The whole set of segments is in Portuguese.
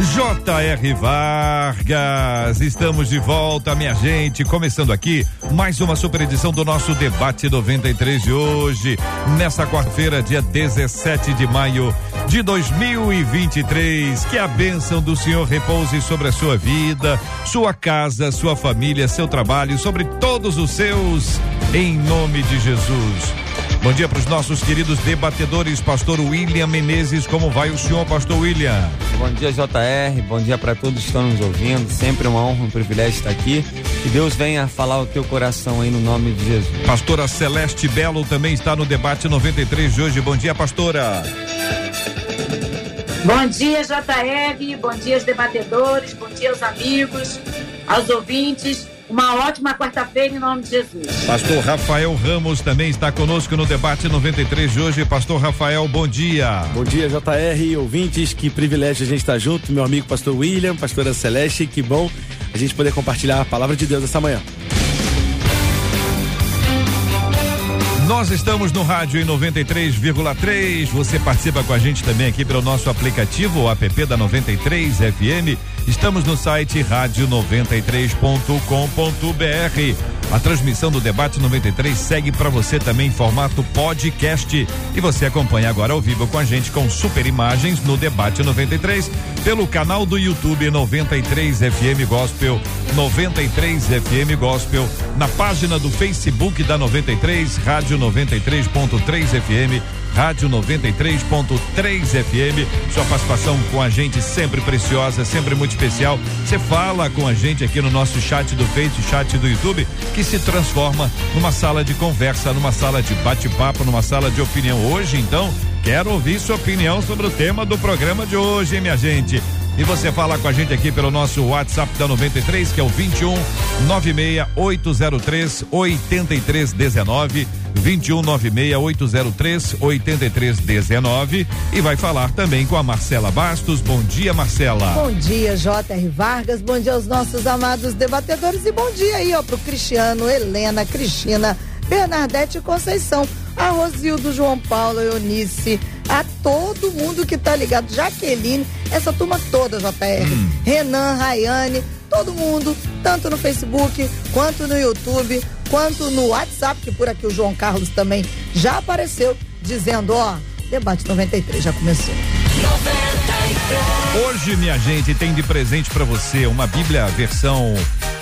J.R. Vargas. Estamos de volta, minha gente. Começando aqui mais uma super edição do nosso debate 93 de hoje, nessa quarta-feira, dia 17 de maio de 2023. Que a bênção do Senhor repouse sobre a sua vida, sua casa, sua família, seu trabalho, sobre todos os seus, em nome de Jesus. Bom dia para os nossos queridos debatedores, Pastor William Menezes. Como vai o senhor, Pastor William? Bom dia, JR. Bom dia para todos que estão nos ouvindo. Sempre uma honra, um privilégio estar aqui. Que Deus venha falar o teu coração aí no nome de Jesus. Pastora Celeste Belo também está no debate 93 de hoje. Bom dia, pastora. Bom dia, JR. Bom dia, aos debatedores. Bom dia, aos amigos, aos ouvintes. Uma ótima quarta-feira em nome de Jesus. Pastor Rafael Ramos também está conosco no debate 93 de hoje. Pastor Rafael, bom dia. Bom dia, JR, ouvintes. Que privilégio a gente estar junto. Meu amigo Pastor William, Pastora Celeste. Que bom a gente poder compartilhar a palavra de Deus essa manhã. Nós estamos no rádio em 93,3. Você participa com a gente também aqui pelo nosso aplicativo, o app da 93 FM. Estamos no site rádio93.com.br. A transmissão do debate 93 segue para você também em formato podcast e você acompanha agora ao vivo com a gente com super imagens no debate 93 pelo canal do YouTube 93 FM Gospel, 93 FM Gospel, na página do Facebook da 93 Rádio 93.3 FM Rádio 93.3 FM. Sua participação com a gente sempre preciosa, sempre muito especial. Você fala com a gente aqui no nosso chat do Face, chat do YouTube, que se transforma numa sala de conversa, numa sala de bate-papo, numa sala de opinião. Hoje, então, quero ouvir sua opinião sobre o tema do programa de hoje, hein, minha gente. E você fala com a gente aqui pelo nosso WhatsApp da 93, que é o 21 96803 8319. 21 803 8319 e vai falar também com a Marcela Bastos. Bom dia, Marcela. Bom dia, J.R. Vargas. Bom dia aos nossos amados debatedores e bom dia aí, ó, pro Cristiano, Helena, Cristina, Bernadette Conceição, a Rosildo, João Paulo, Eunice, a todo mundo que tá ligado, Jaqueline, essa turma toda, JR, hum. Renan, Rayane, todo mundo, tanto no Facebook quanto no YouTube, quanto no WhatsApp, que por aqui o João Carlos também já apareceu, dizendo, ó, debate 93 já começou. 93. Hoje, minha gente, tem de presente para você uma Bíblia versão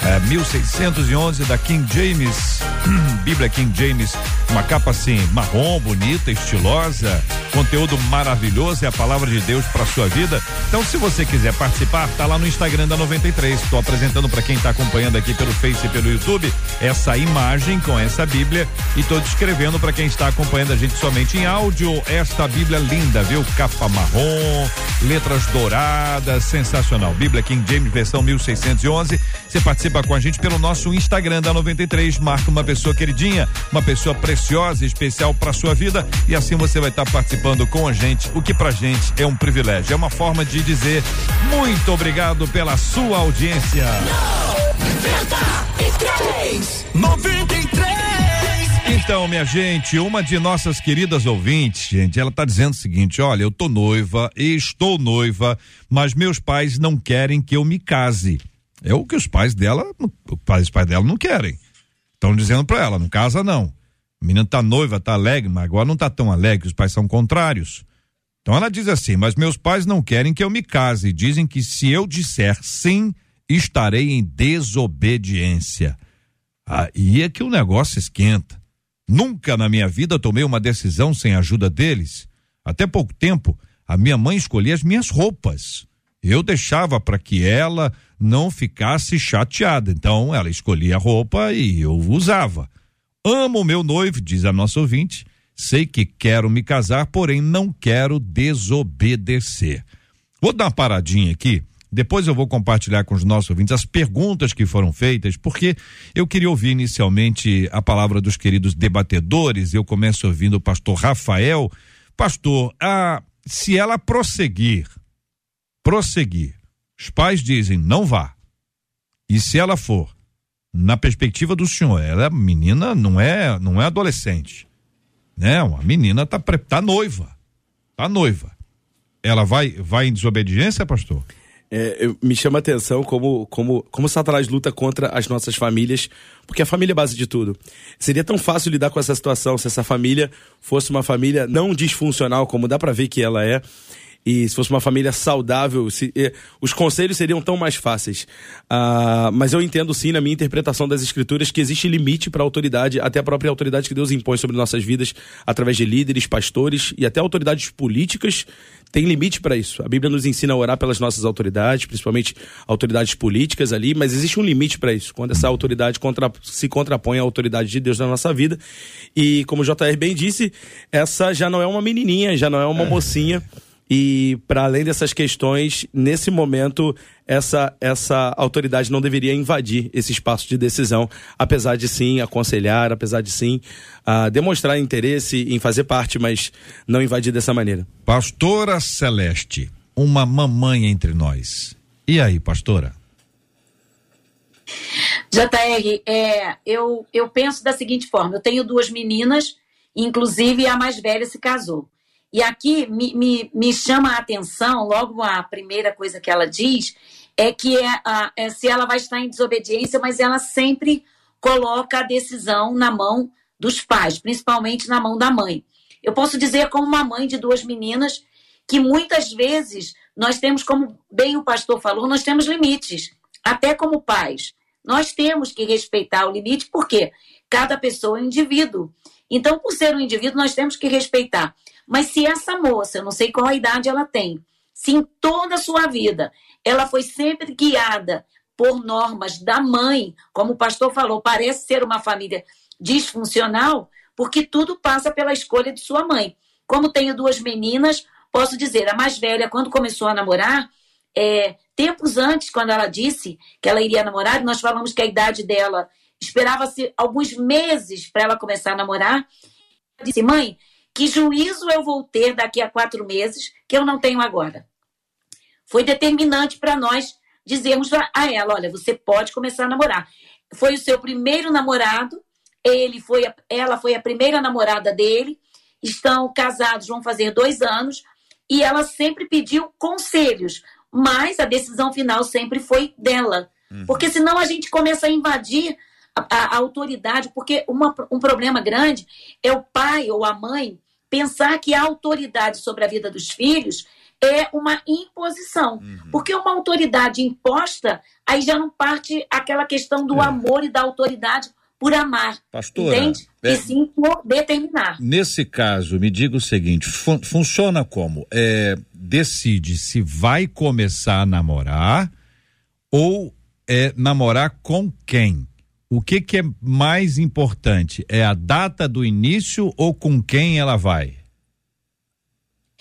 é, 1611 da King James, Bíblia King James, uma capa assim marrom, bonita, estilosa, conteúdo maravilhoso, é a palavra de Deus para sua vida. Então, se você quiser participar, tá lá no Instagram da 93. Estou apresentando para quem está acompanhando aqui pelo Face e pelo YouTube essa imagem com essa Bíblia e estou descrevendo para quem está acompanhando a gente somente em áudio esta Bíblia linda, viu? Capa marrom, letras douradas, sensacional. Bíblia King James versão 1611. Você participa com a gente pelo nosso Instagram da 93, marca uma pessoa queridinha, uma pessoa preciosa, especial para sua vida e assim você vai estar tá participando com a gente, o que pra gente é um privilégio. É uma forma de dizer muito obrigado pela sua audiência. 93! 93! Então, minha gente, uma de nossas queridas ouvintes, gente, ela tá dizendo o seguinte: olha, eu tô noiva, estou noiva, mas meus pais não querem que eu me case. É o que os pais dela, os pais dela não querem. Estão dizendo para ela, não casa não. A menina tá noiva, tá alegre, mas agora não tá tão alegre, os pais são contrários. Então ela diz assim: Mas meus pais não querem que eu me case. Dizem que se eu disser sim, estarei em desobediência. Aí é que o negócio esquenta. Nunca na minha vida tomei uma decisão sem a ajuda deles. Até pouco tempo, a minha mãe escolhia as minhas roupas. Eu deixava para que ela não ficasse chateada. Então, ela escolhia a roupa e eu usava. Amo meu noivo, diz a nossa ouvinte. Sei que quero me casar, porém não quero desobedecer. Vou dar uma paradinha aqui Depois eu vou compartilhar com os nossos ouvintes as perguntas que foram feitas, porque eu queria ouvir inicialmente a palavra dos queridos debatedores. Eu começo ouvindo o pastor Rafael. Pastor, a, se ela prosseguir, prosseguir, os pais dizem não vá. E se ela for, na perspectiva do senhor, ela é menina, não é, não é adolescente, né? Uma menina tá tá noiva, tá noiva. Ela vai, vai em desobediência, pastor? É, me chama a atenção como, como, como Satanás luta contra as nossas famílias, porque a família é base de tudo. Seria tão fácil lidar com essa situação se essa família fosse uma família não disfuncional, como dá para ver que ela é, e se fosse uma família saudável, se, os conselhos seriam tão mais fáceis. Ah, mas eu entendo sim, na minha interpretação das escrituras, que existe limite para a autoridade, até a própria autoridade que Deus impõe sobre nossas vidas, através de líderes, pastores e até autoridades políticas, tem limite para isso. A Bíblia nos ensina a orar pelas nossas autoridades, principalmente autoridades políticas ali, mas existe um limite para isso, quando essa autoridade contra, se contrapõe à autoridade de Deus na nossa vida. E como o JR bem disse, essa já não é uma menininha, já não é uma é. E para além dessas questões, nesse momento, essa, essa autoridade não deveria invadir esse espaço de decisão, apesar de sim aconselhar, apesar de sim uh, demonstrar interesse em fazer parte, mas não invadir dessa maneira. Pastora Celeste, uma mamãe entre nós. E aí, pastora? JR, é, eu, eu penso da seguinte forma: eu tenho duas meninas, inclusive a mais velha se casou. E aqui me, me, me chama a atenção, logo a primeira coisa que ela diz, é que é, a, é se ela vai estar em desobediência, mas ela sempre coloca a decisão na mão dos pais, principalmente na mão da mãe. Eu posso dizer, como uma mãe de duas meninas, que muitas vezes nós temos, como bem o pastor falou, nós temos limites, até como pais. Nós temos que respeitar o limite, porque cada pessoa é um indivíduo. Então, por ser um indivíduo, nós temos que respeitar. Mas se essa moça, eu não sei qual idade ela tem, se em toda a sua vida ela foi sempre guiada por normas da mãe, como o pastor falou, parece ser uma família disfuncional, porque tudo passa pela escolha de sua mãe. Como tenho duas meninas, posso dizer, a mais velha, quando começou a namorar, é, tempos antes, quando ela disse que ela iria namorar, nós falamos que a idade dela esperava-se alguns meses para ela começar a namorar. Ela disse, mãe, que juízo eu vou ter daqui a quatro meses que eu não tenho agora? Foi determinante para nós dizermos a ela: olha, você pode começar a namorar. Foi o seu primeiro namorado, ele foi, ela foi a primeira namorada dele, estão casados, vão fazer dois anos, e ela sempre pediu conselhos, mas a decisão final sempre foi dela. Uhum. Porque senão a gente começa a invadir a, a, a autoridade, porque uma, um problema grande é o pai ou a mãe pensar que a autoridade sobre a vida dos filhos é uma imposição. Uhum. Porque uma autoridade imposta, aí já não parte aquela questão do é. amor e da autoridade por amar. Pastora, entende? É, e sim por determinar. Nesse caso, me diga o seguinte: fun funciona como? É, decide se vai começar a namorar ou é namorar com quem? O que, que é mais importante? É a data do início ou com quem ela vai?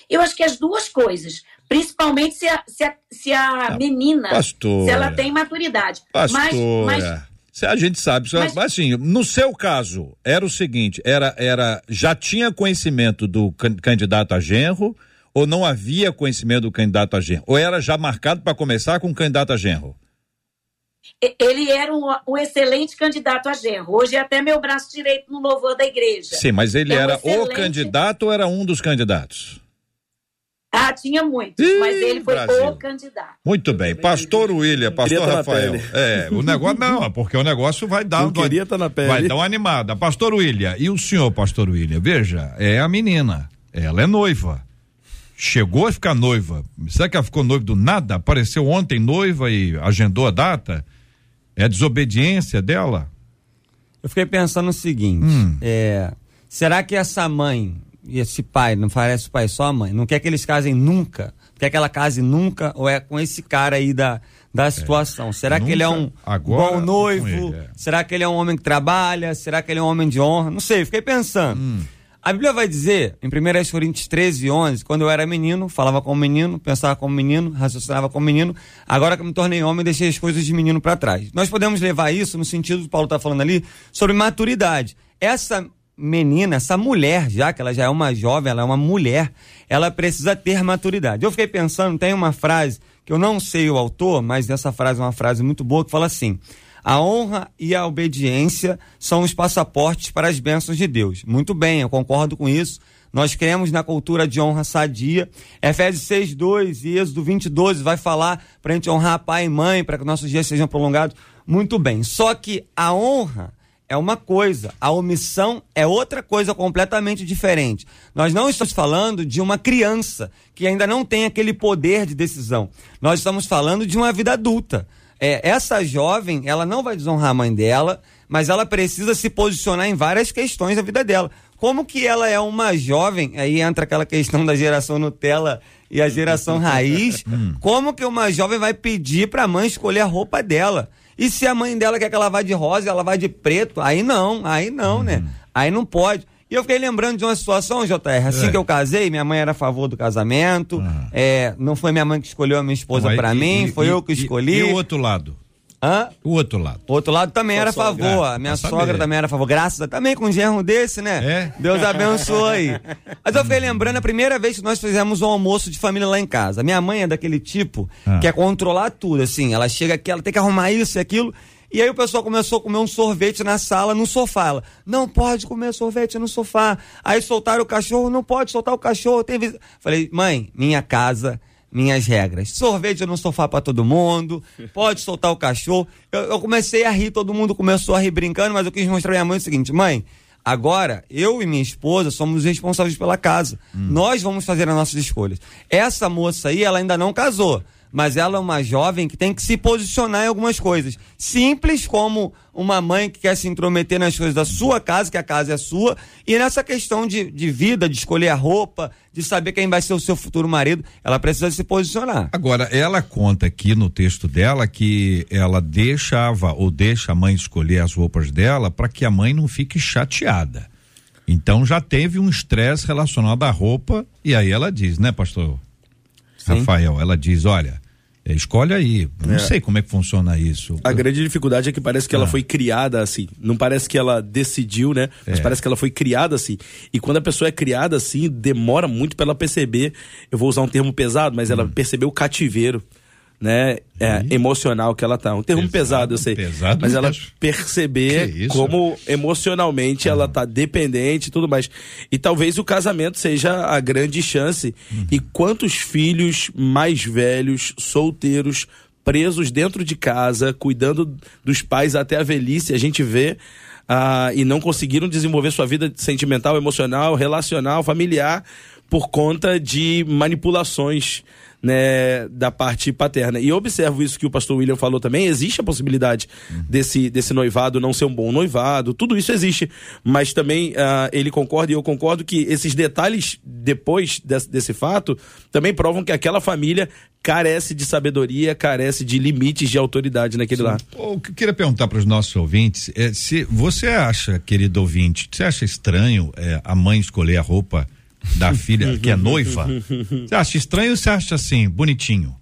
Eu acho que as duas coisas. Principalmente se a, se a, se a ah, menina, pastora, se ela tem maturidade. Pastora. Mas, mas, a gente sabe, mas, mas assim, no seu caso, era o seguinte, era, era, já tinha conhecimento do candidato a genro ou não havia conhecimento do candidato a genro? Ou era já marcado para começar com o candidato a genro? Ele era um, um, excelente candidato a genro. Hoje é até meu braço direito no louvor da igreja. Sim, mas ele é um era excelente... o candidato ou era um dos candidatos? Ah, tinha muitos, Ih, mas ele foi Brasil. o candidato. Muito bem. Pastor William, pastor Rafael. É, o negócio não, porque o negócio vai dar. Não queria estar tá na pele. Vai dar uma animada. Pastor William, e o senhor, pastor William? Veja, é a menina. Ela é noiva. Chegou a ficar noiva. Será que ela ficou noiva do nada? Apareceu ontem noiva e agendou a data? É desobediência dela? Eu fiquei pensando o seguinte: hum. é, será que essa mãe e esse pai, não parece o pai, só a mãe, não quer que eles casem nunca? Quer que ela case nunca? Ou é com esse cara aí da, da é. situação? É, será nunca, que ele é um bom noivo? Ele, é. Será que ele é um homem que trabalha? Será que ele é um homem de honra? Não sei, fiquei pensando. Hum. A Bíblia vai dizer, em 1 Coríntios 13, 11, quando eu era menino, falava como menino, pensava como menino, raciocinava como menino, agora que me tornei homem, deixei as coisas de menino para trás. Nós podemos levar isso no sentido que Paulo está falando ali, sobre maturidade. Essa menina, essa mulher, já que ela já é uma jovem, ela é uma mulher, ela precisa ter maturidade. Eu fiquei pensando, tem uma frase que eu não sei o autor, mas essa frase é uma frase muito boa que fala assim: a honra e a obediência são os passaportes para as bênçãos de Deus. Muito bem, eu concordo com isso. Nós cremos na cultura de honra sadia. Efésios 6, 2 e Êxodo 20, 12 vai falar para a gente honrar pai e mãe, para que nossos dias sejam prolongados. Muito bem. Só que a honra é uma coisa, a omissão é outra coisa completamente diferente. Nós não estamos falando de uma criança que ainda não tem aquele poder de decisão. Nós estamos falando de uma vida adulta. É, essa jovem, ela não vai desonrar a mãe dela, mas ela precisa se posicionar em várias questões da vida dela. Como que ela é uma jovem, aí entra aquela questão da geração Nutella e a geração raiz, hum. como que uma jovem vai pedir para a mãe escolher a roupa dela? E se a mãe dela quer que ela vá de rosa ela vai de preto, aí não, aí não, né? né? Aí não pode. E eu fiquei lembrando de uma situação, JR, assim é. que eu casei, minha mãe era a favor do casamento, uhum. é, não foi minha mãe que escolheu a minha esposa para mim, e, foi e, eu que escolhi. E, o outro lado? Hã? O outro lado. O outro lado também era a favor. É, a minha sogra saber. também era a favor. Graças a também com um genro desse, né? É? Deus abençoe aí. Mas eu fiquei lembrando a primeira vez que nós fizemos um almoço de família lá em casa. Minha mãe é daquele tipo ah. que é controlar tudo, assim. Ela chega aqui, ela tem que arrumar isso e aquilo. E aí o pessoal começou a comer um sorvete na sala, no sofá. Ela, não pode comer sorvete no sofá. Aí soltaram o cachorro, não pode soltar o cachorro. Tem. Falei, mãe, minha casa, minhas regras. Sorvete no sofá para todo mundo, pode soltar o cachorro. Eu, eu, comecei a rir, todo mundo começou a rir brincando, mas eu quis mostrar pra minha mãe o seguinte, mãe, agora eu e minha esposa somos responsáveis pela casa. Hum. Nós vamos fazer as nossas escolhas. Essa moça aí, ela ainda não casou mas ela é uma jovem que tem que se posicionar em algumas coisas. Simples como uma mãe que quer se intrometer nas coisas da sua casa, que a casa é sua, e nessa questão de, de vida, de escolher a roupa, de saber quem vai ser o seu futuro marido, ela precisa se posicionar. Agora, ela conta aqui no texto dela que ela deixava ou deixa a mãe escolher as roupas dela para que a mãe não fique chateada. Então já teve um estresse relacionado à roupa, e aí ela diz, né, pastor? Sim. Rafael, ela diz: olha, é, escolhe aí. Não é. sei como é que funciona isso. A grande dificuldade é que parece que ela ah. foi criada assim. Não parece que ela decidiu, né? Mas é. parece que ela foi criada assim. E quando a pessoa é criada assim, demora muito para ela perceber. Eu vou usar um termo pesado, mas hum. ela percebeu o cativeiro né, é, emocional que ela tá. Um termo pesado, pesado eu sei. Pesado mas ela perceber como emocionalmente ela tá dependente e tudo mais. E talvez o casamento seja a grande chance. Uhum. E quantos filhos mais velhos, solteiros, presos dentro de casa, cuidando dos pais até a velhice, a gente vê. Uh, e não conseguiram desenvolver sua vida sentimental, emocional, relacional, familiar por conta de manipulações né, da parte paterna. E eu observo isso que o pastor William falou também, existe a possibilidade desse, desse noivado não ser um bom noivado, tudo isso existe, mas também uh, ele concorda e eu concordo que esses detalhes depois desse, desse fato também provam que aquela família carece de sabedoria, carece de limites de autoridade naquele Sim. lá. O que eu queria perguntar para os nossos ouvintes é se você acha, querido ouvinte, você acha estranho é, a mãe escolher a roupa da filha que é noiva, você acha estranho ou você acha assim, bonitinho?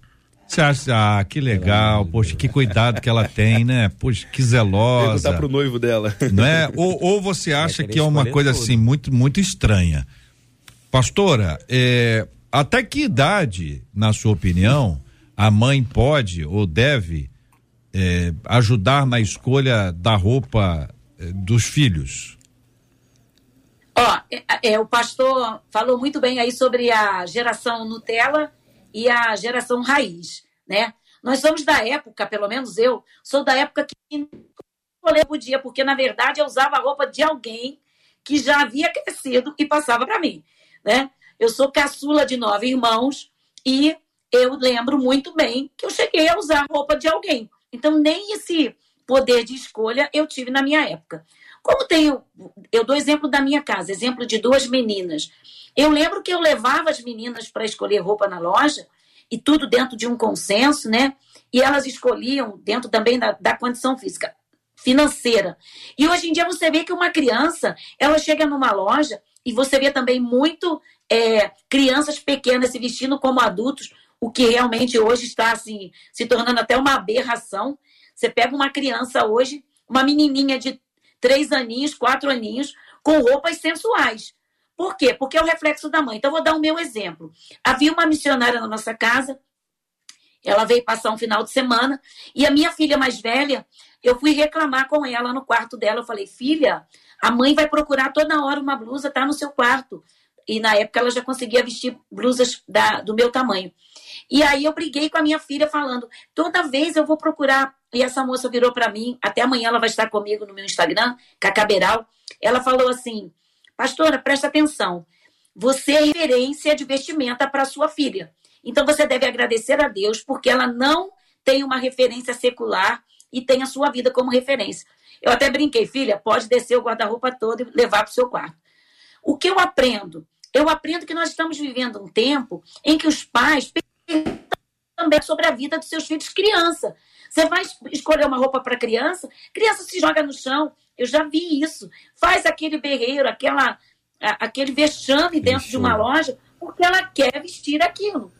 Você acha, ah, que legal, poxa, que cuidado que ela tem, né? Poxa, que zelosa. Perguntar pro noivo dela. Não é? Ou, ou você acha que é uma coisa tudo. assim, muito, muito estranha. Pastora, é, até que idade, na sua opinião, a mãe pode ou deve é, ajudar na escolha da roupa é, dos filhos? Ó, é, é, o pastor falou muito bem aí sobre a geração Nutella e a geração raiz, né? Nós somos da época, pelo menos eu, sou da época que escolher podia, porque na verdade eu usava a roupa de alguém que já havia crescido e passava para mim, né? Eu sou caçula de nove irmãos e eu lembro muito bem que eu cheguei a usar a roupa de alguém. Então nem esse poder de escolha eu tive na minha época. Como tenho, eu dou exemplo da minha casa, exemplo de duas meninas. Eu lembro que eu levava as meninas para escolher roupa na loja, e tudo dentro de um consenso, né? E elas escolhiam dentro também da, da condição física, financeira. E hoje em dia você vê que uma criança, ela chega numa loja, e você vê também muito é, crianças pequenas se vestindo como adultos, o que realmente hoje está assim, se tornando até uma aberração. Você pega uma criança hoje, uma menininha de três aninhos, quatro aninhos, com roupas sensuais. Por quê? Porque é o reflexo da mãe. Então, vou dar o meu exemplo. Havia uma missionária na nossa casa, ela veio passar um final de semana, e a minha filha mais velha, eu fui reclamar com ela no quarto dela. Eu falei, filha, a mãe vai procurar toda hora uma blusa, tá no seu quarto. E na época ela já conseguia vestir blusas da, do meu tamanho. E aí eu briguei com a minha filha falando, toda vez eu vou procurar. E essa moça virou para mim, até amanhã ela vai estar comigo no meu Instagram, Cacá Beral. Ela falou assim: Pastora, presta atenção. Você é referência de vestimenta para sua filha. Então você deve agradecer a Deus porque ela não tem uma referência secular e tem a sua vida como referência. Eu até brinquei, filha, pode descer o guarda-roupa todo e levar para o seu quarto. O que eu aprendo? Eu aprendo que nós estamos vivendo um tempo em que os pais também sobre a vida dos seus filhos criança. Você vai escolher uma roupa para criança, criança se joga no chão, eu já vi isso. Faz aquele berreiro, aquela, aquele vexame dentro de uma loja, porque ela quer vestir aquilo.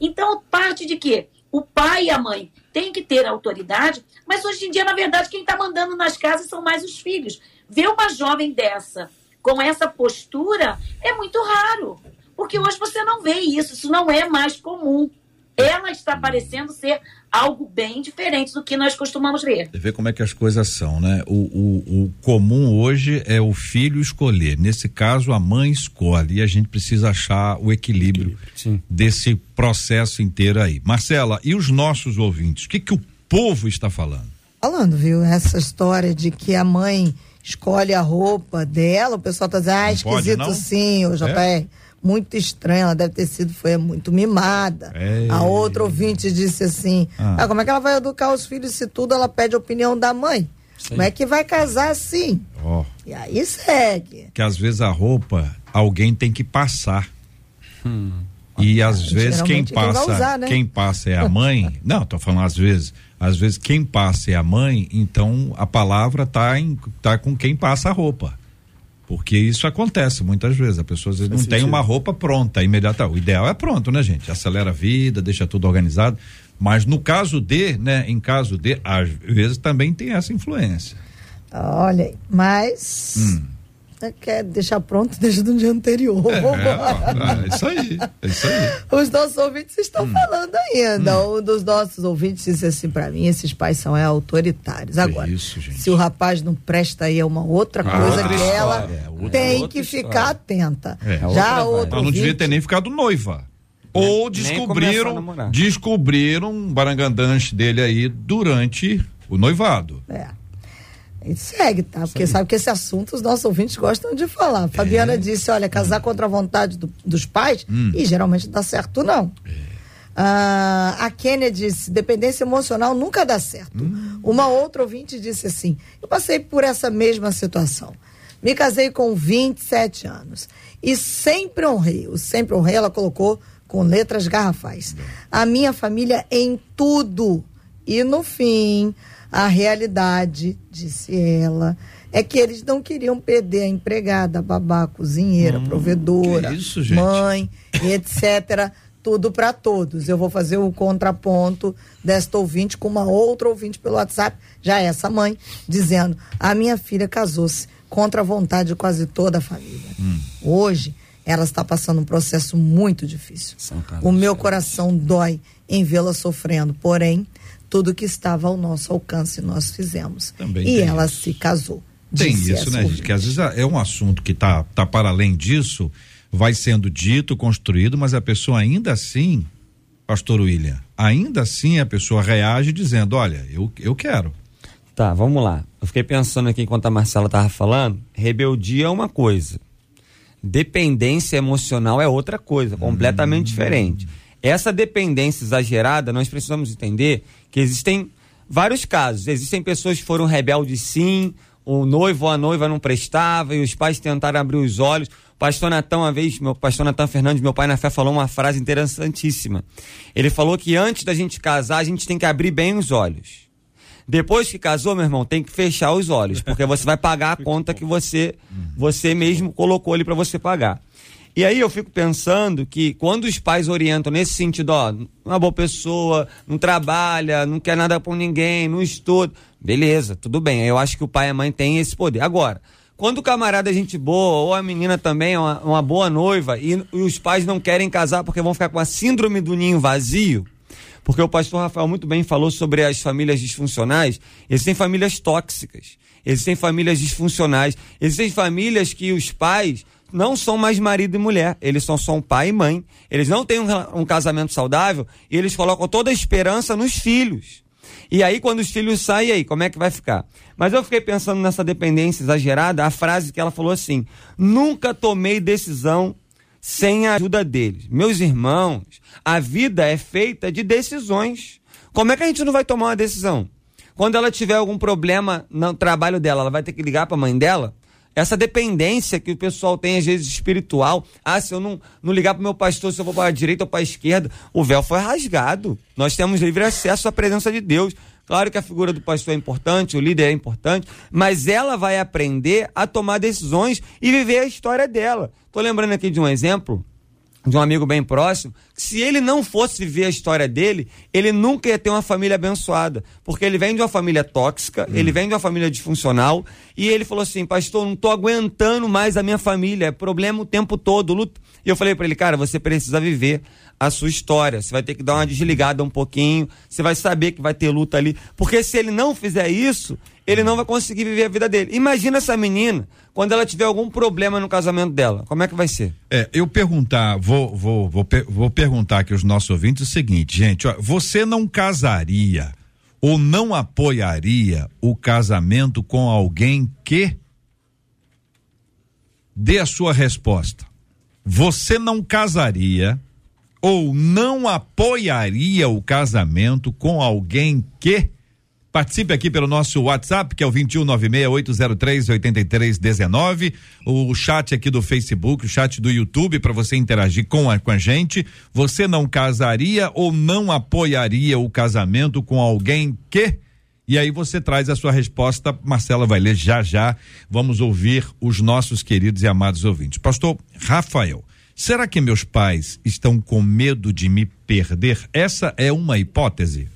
Então, parte de quê? O pai e a mãe têm que ter autoridade, mas hoje em dia, na verdade, quem está mandando nas casas são mais os filhos. Ver uma jovem dessa com essa postura é muito raro, porque hoje você não vê isso, isso não é mais comum ela está parecendo ser algo bem diferente do que nós costumamos ver. Você vê como é que as coisas são, né? O, o, o, comum hoje é o filho escolher. Nesse caso, a mãe escolhe. E a gente precisa achar o equilíbrio Sim. desse processo inteiro aí. Marcela, e os nossos ouvintes? O que, que o povo está falando? Falando, viu? Essa história de que a mãe escolhe a roupa dela, o pessoal está dizendo, ah, esquisito pode, sim, o JR. É? Muito estranha, ela deve ter sido, foi muito mimada. É. A outra ouvinte disse assim: ah. ah. como é que ela vai educar os filhos se tudo ela pede a opinião da mãe? Sim. Como é que vai casar assim? Oh. E aí segue. Que às vezes a roupa alguém tem que passar. Hum. E às vezes quem passa, quem, usar, né? quem passa é a mãe. Não, tô falando às vezes. Às vezes quem passa é a mãe, então a palavra tá, em, tá com quem passa a roupa. Porque isso acontece muitas vezes. A pessoa às vezes, não sentido. tem uma roupa pronta, imediata. O ideal é pronto, né, gente? Acelera a vida, deixa tudo organizado. Mas no caso de, né, em caso de, às vezes também tem essa influência. Olha, mas. Hum quer deixar pronto desde o dia anterior. É, é, é, isso aí, é isso aí. Os nossos ouvintes estão hum. falando ainda. Hum. Um dos nossos ouvintes disse assim para mim: esses pais são é, autoritários. Agora, isso, se o rapaz não presta aí é uma outra ah, coisa outra que história, ela outra, tem outra que história. ficar atenta. É, Já outro ela não devia ter nem ficado noiva. Ou descobriram, descobriram um barangandanche dele aí durante o noivado. É. A gente segue, tá? Porque sabe que esse assunto os nossos ouvintes gostam de falar. Fabiana é. disse: olha, casar contra a vontade do, dos pais, hum. e geralmente dá certo, não. É. Ah, a Kênia disse: dependência emocional nunca dá certo. Hum. Uma outra ouvinte disse assim: eu passei por essa mesma situação. Me casei com 27 anos e sempre honrei. O sempre honrei, ela colocou com letras garrafais. A minha família em tudo. E no fim, a realidade, disse ela, é que eles não queriam perder a empregada, a babá, a cozinheira, hum, provedora, isso, mãe, etc. Tudo para todos. Eu vou fazer o contraponto desta ouvinte com uma outra ouvinte pelo WhatsApp, já essa mãe, dizendo: a minha filha casou-se contra a vontade de quase toda a família. Hum. Hoje, ela está passando um processo muito difícil. O meu coração dói em vê-la sofrendo, porém, tudo que estava ao nosso alcance nós fizemos. Também e ela isso. se casou. Tem isso, né, gente? Que às vezes é um assunto que está tá para além disso, vai sendo dito, construído, mas a pessoa ainda assim, pastor William, ainda assim a pessoa reage dizendo, olha, eu, eu quero. Tá, vamos lá. Eu fiquei pensando aqui enquanto a Marcela estava falando, rebeldia é uma coisa. Dependência emocional é outra coisa, completamente hum. diferente. Essa dependência exagerada, nós precisamos entender que existem vários casos. Existem pessoas que foram rebeldes sim, o noivo ou a noiva não prestava e os pais tentaram abrir os olhos. O pastor Natan, uma vez, meu pastor Natan Fernandes, meu pai na fé, falou uma frase interessantíssima. Ele falou que antes da gente casar, a gente tem que abrir bem os olhos. Depois que casou, meu irmão, tem que fechar os olhos, porque você vai pagar a conta que você, você mesmo colocou ali para você pagar. E aí eu fico pensando que quando os pais orientam nesse sentido, ó, uma boa pessoa, não trabalha, não quer nada com ninguém, não estuda, beleza, tudo bem. Eu acho que o pai e a mãe têm esse poder. Agora, quando o camarada é gente boa, ou a menina também é uma, uma boa noiva, e, e os pais não querem casar porque vão ficar com a síndrome do ninho vazio, porque o pastor Rafael muito bem falou sobre as famílias disfuncionais, existem famílias tóxicas, existem famílias disfuncionais, existem famílias que os pais não são mais marido e mulher, eles são só um pai e mãe, eles não têm um, um casamento saudável e eles colocam toda a esperança nos filhos. E aí, quando os filhos saem, aí, como é que vai ficar? Mas eu fiquei pensando nessa dependência exagerada, a frase que ela falou assim: nunca tomei decisão sem a ajuda deles. Meus irmãos, a vida é feita de decisões. Como é que a gente não vai tomar uma decisão? Quando ela tiver algum problema no trabalho dela, ela vai ter que ligar para a mãe dela? Essa dependência que o pessoal tem, às vezes, espiritual. Ah, se eu não, não ligar para o meu pastor, se eu vou para a direita ou para a esquerda, o véu foi rasgado. Nós temos livre acesso à presença de Deus. Claro que a figura do pastor é importante, o líder é importante, mas ela vai aprender a tomar decisões e viver a história dela. Estou lembrando aqui de um exemplo de um amigo bem próximo, que se ele não fosse ver a história dele, ele nunca ia ter uma família abençoada. Porque ele vem de uma família tóxica, hum. ele vem de uma família disfuncional, e ele falou assim: Pastor, não estou aguentando mais a minha família, é problema o tempo todo. Luta. E eu falei para ele: Cara, você precisa viver a sua história, você vai ter que dar uma desligada um pouquinho, você vai saber que vai ter luta ali. Porque se ele não fizer isso, ele não vai conseguir viver a vida dele. Imagina essa menina quando ela tiver algum problema no casamento dela. Como é que vai ser? É, eu perguntar, vou, vou, vou, vou perguntar aqui aos nossos ouvintes o seguinte, gente, ó, você não casaria ou não apoiaria o casamento com alguém que dê a sua resposta. Você não casaria ou não apoiaria o casamento com alguém que Participe aqui pelo nosso WhatsApp, que é o 21968038319, o chat aqui do Facebook, o chat do YouTube para você interagir com a, com a gente. Você não casaria ou não apoiaria o casamento com alguém que e aí você traz a sua resposta, Marcela vai ler já já. Vamos ouvir os nossos queridos e amados ouvintes. Pastor Rafael, será que meus pais estão com medo de me perder? Essa é uma hipótese.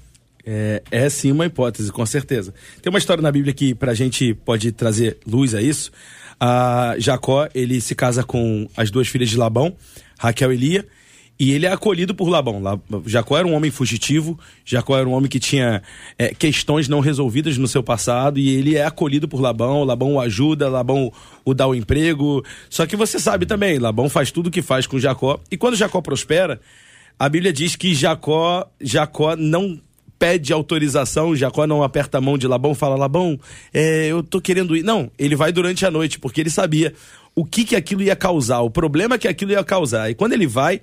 É, é sim uma hipótese, com certeza. Tem uma história na Bíblia que pra gente pode trazer luz a isso. A Jacó, ele se casa com as duas filhas de Labão, Raquel e Lia, e ele é acolhido por Labão. Jacó era um homem fugitivo, Jacó era um homem que tinha é, questões não resolvidas no seu passado, e ele é acolhido por Labão, Labão o ajuda, Labão o dá o emprego. Só que você sabe também, Labão faz tudo o que faz com Jacó, e quando Jacó prospera, a Bíblia diz que Jacó, Jacó não pede autorização, Jacó não aperta a mão de Labão, fala, Labão, é, eu tô querendo ir. Não, ele vai durante a noite, porque ele sabia o que, que aquilo ia causar, o problema que aquilo ia causar. E quando ele vai,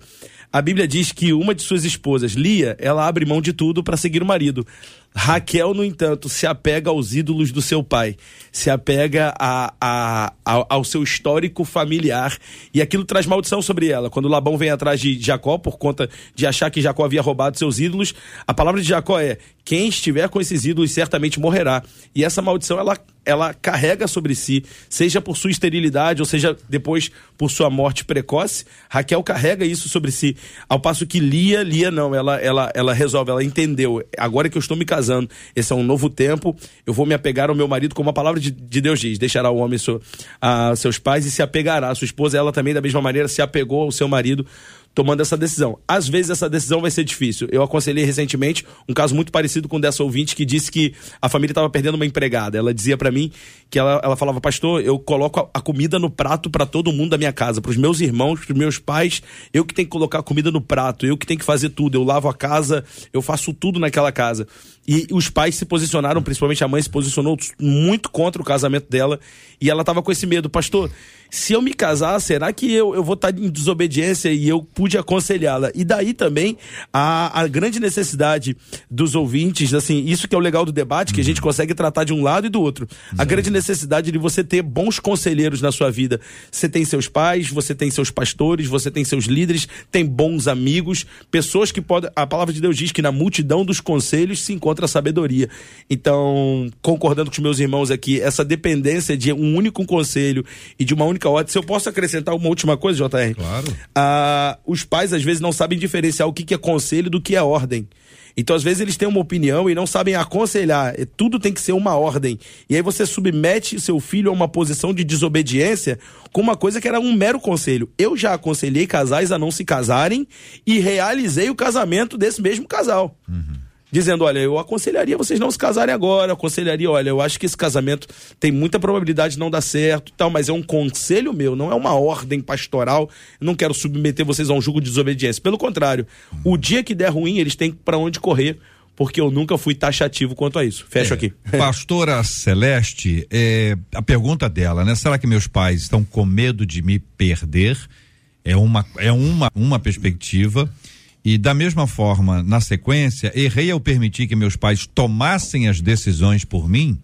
a Bíblia diz que uma de suas esposas, Lia, ela abre mão de tudo para seguir o marido. Raquel, no entanto, se apega aos ídolos do seu pai, se apega a, a, a, ao seu histórico familiar e aquilo traz maldição sobre ela. Quando Labão vem atrás de Jacó por conta de achar que Jacó havia roubado seus ídolos, a palavra de Jacó é: quem estiver com esses ídolos certamente morrerá. E essa maldição ela, ela carrega sobre si, seja por sua esterilidade ou seja depois por sua morte precoce. Raquel carrega isso sobre si. Ao passo que Lia, Lia não, ela, ela, ela resolve, ela entendeu. Agora que eu estou me casando, esse é um novo tempo, eu vou me apegar ao meu marido, como a palavra de, de Deus diz: deixará o homem seu, a seus pais e se apegará. Sua esposa, ela também, da mesma maneira, se apegou ao seu marido tomando essa decisão. Às vezes essa decisão vai ser difícil. Eu aconselhei recentemente um caso muito parecido com dessa ouvinte que disse que a família estava perdendo uma empregada. Ela dizia para mim que ela, ela falava, pastor, eu coloco a, a comida no prato para todo mundo da minha casa, para os meus irmãos, para os meus pais, eu que tenho que colocar a comida no prato, eu que tenho que fazer tudo, eu lavo a casa, eu faço tudo naquela casa. E os pais se posicionaram, principalmente a mãe se posicionou muito contra o casamento dela, e ela estava com esse medo, pastor se eu me casar, será que eu, eu vou estar em desobediência e eu pude aconselhá-la? E daí também a, a grande necessidade dos ouvintes, assim, isso que é o legal do debate, que a gente consegue tratar de um lado e do outro. A grande necessidade de você ter bons conselheiros na sua vida. Você tem seus pais, você tem seus pastores, você tem seus líderes, tem bons amigos, pessoas que podem. A palavra de Deus diz que na multidão dos conselhos se encontra a sabedoria. Então, concordando com os meus irmãos aqui, essa dependência de um único conselho e de uma única ordem. Se eu posso acrescentar uma última coisa, JR? Claro. Ah, os pais às vezes não sabem diferenciar o que, que é conselho do que é ordem. Então, às vezes, eles têm uma opinião e não sabem aconselhar. Tudo tem que ser uma ordem. E aí você submete seu filho a uma posição de desobediência com uma coisa que era um mero conselho. Eu já aconselhei casais a não se casarem e realizei o casamento desse mesmo casal. Uhum dizendo: olha, eu aconselharia vocês não se casarem agora, aconselharia, olha, eu acho que esse casamento tem muita probabilidade de não dar certo, tal, mas é um conselho meu, não é uma ordem pastoral. Eu não quero submeter vocês a um jugo de desobediência. Pelo contrário, o dia que der ruim, eles têm para onde correr. Porque eu nunca fui taxativo quanto a isso. Fecho é, aqui. Pastora Celeste, é, a pergunta dela, né? Será que meus pais estão com medo de me perder? É uma, é uma, uma perspectiva. E da mesma forma, na sequência, errei ao permitir que meus pais tomassem as decisões por mim?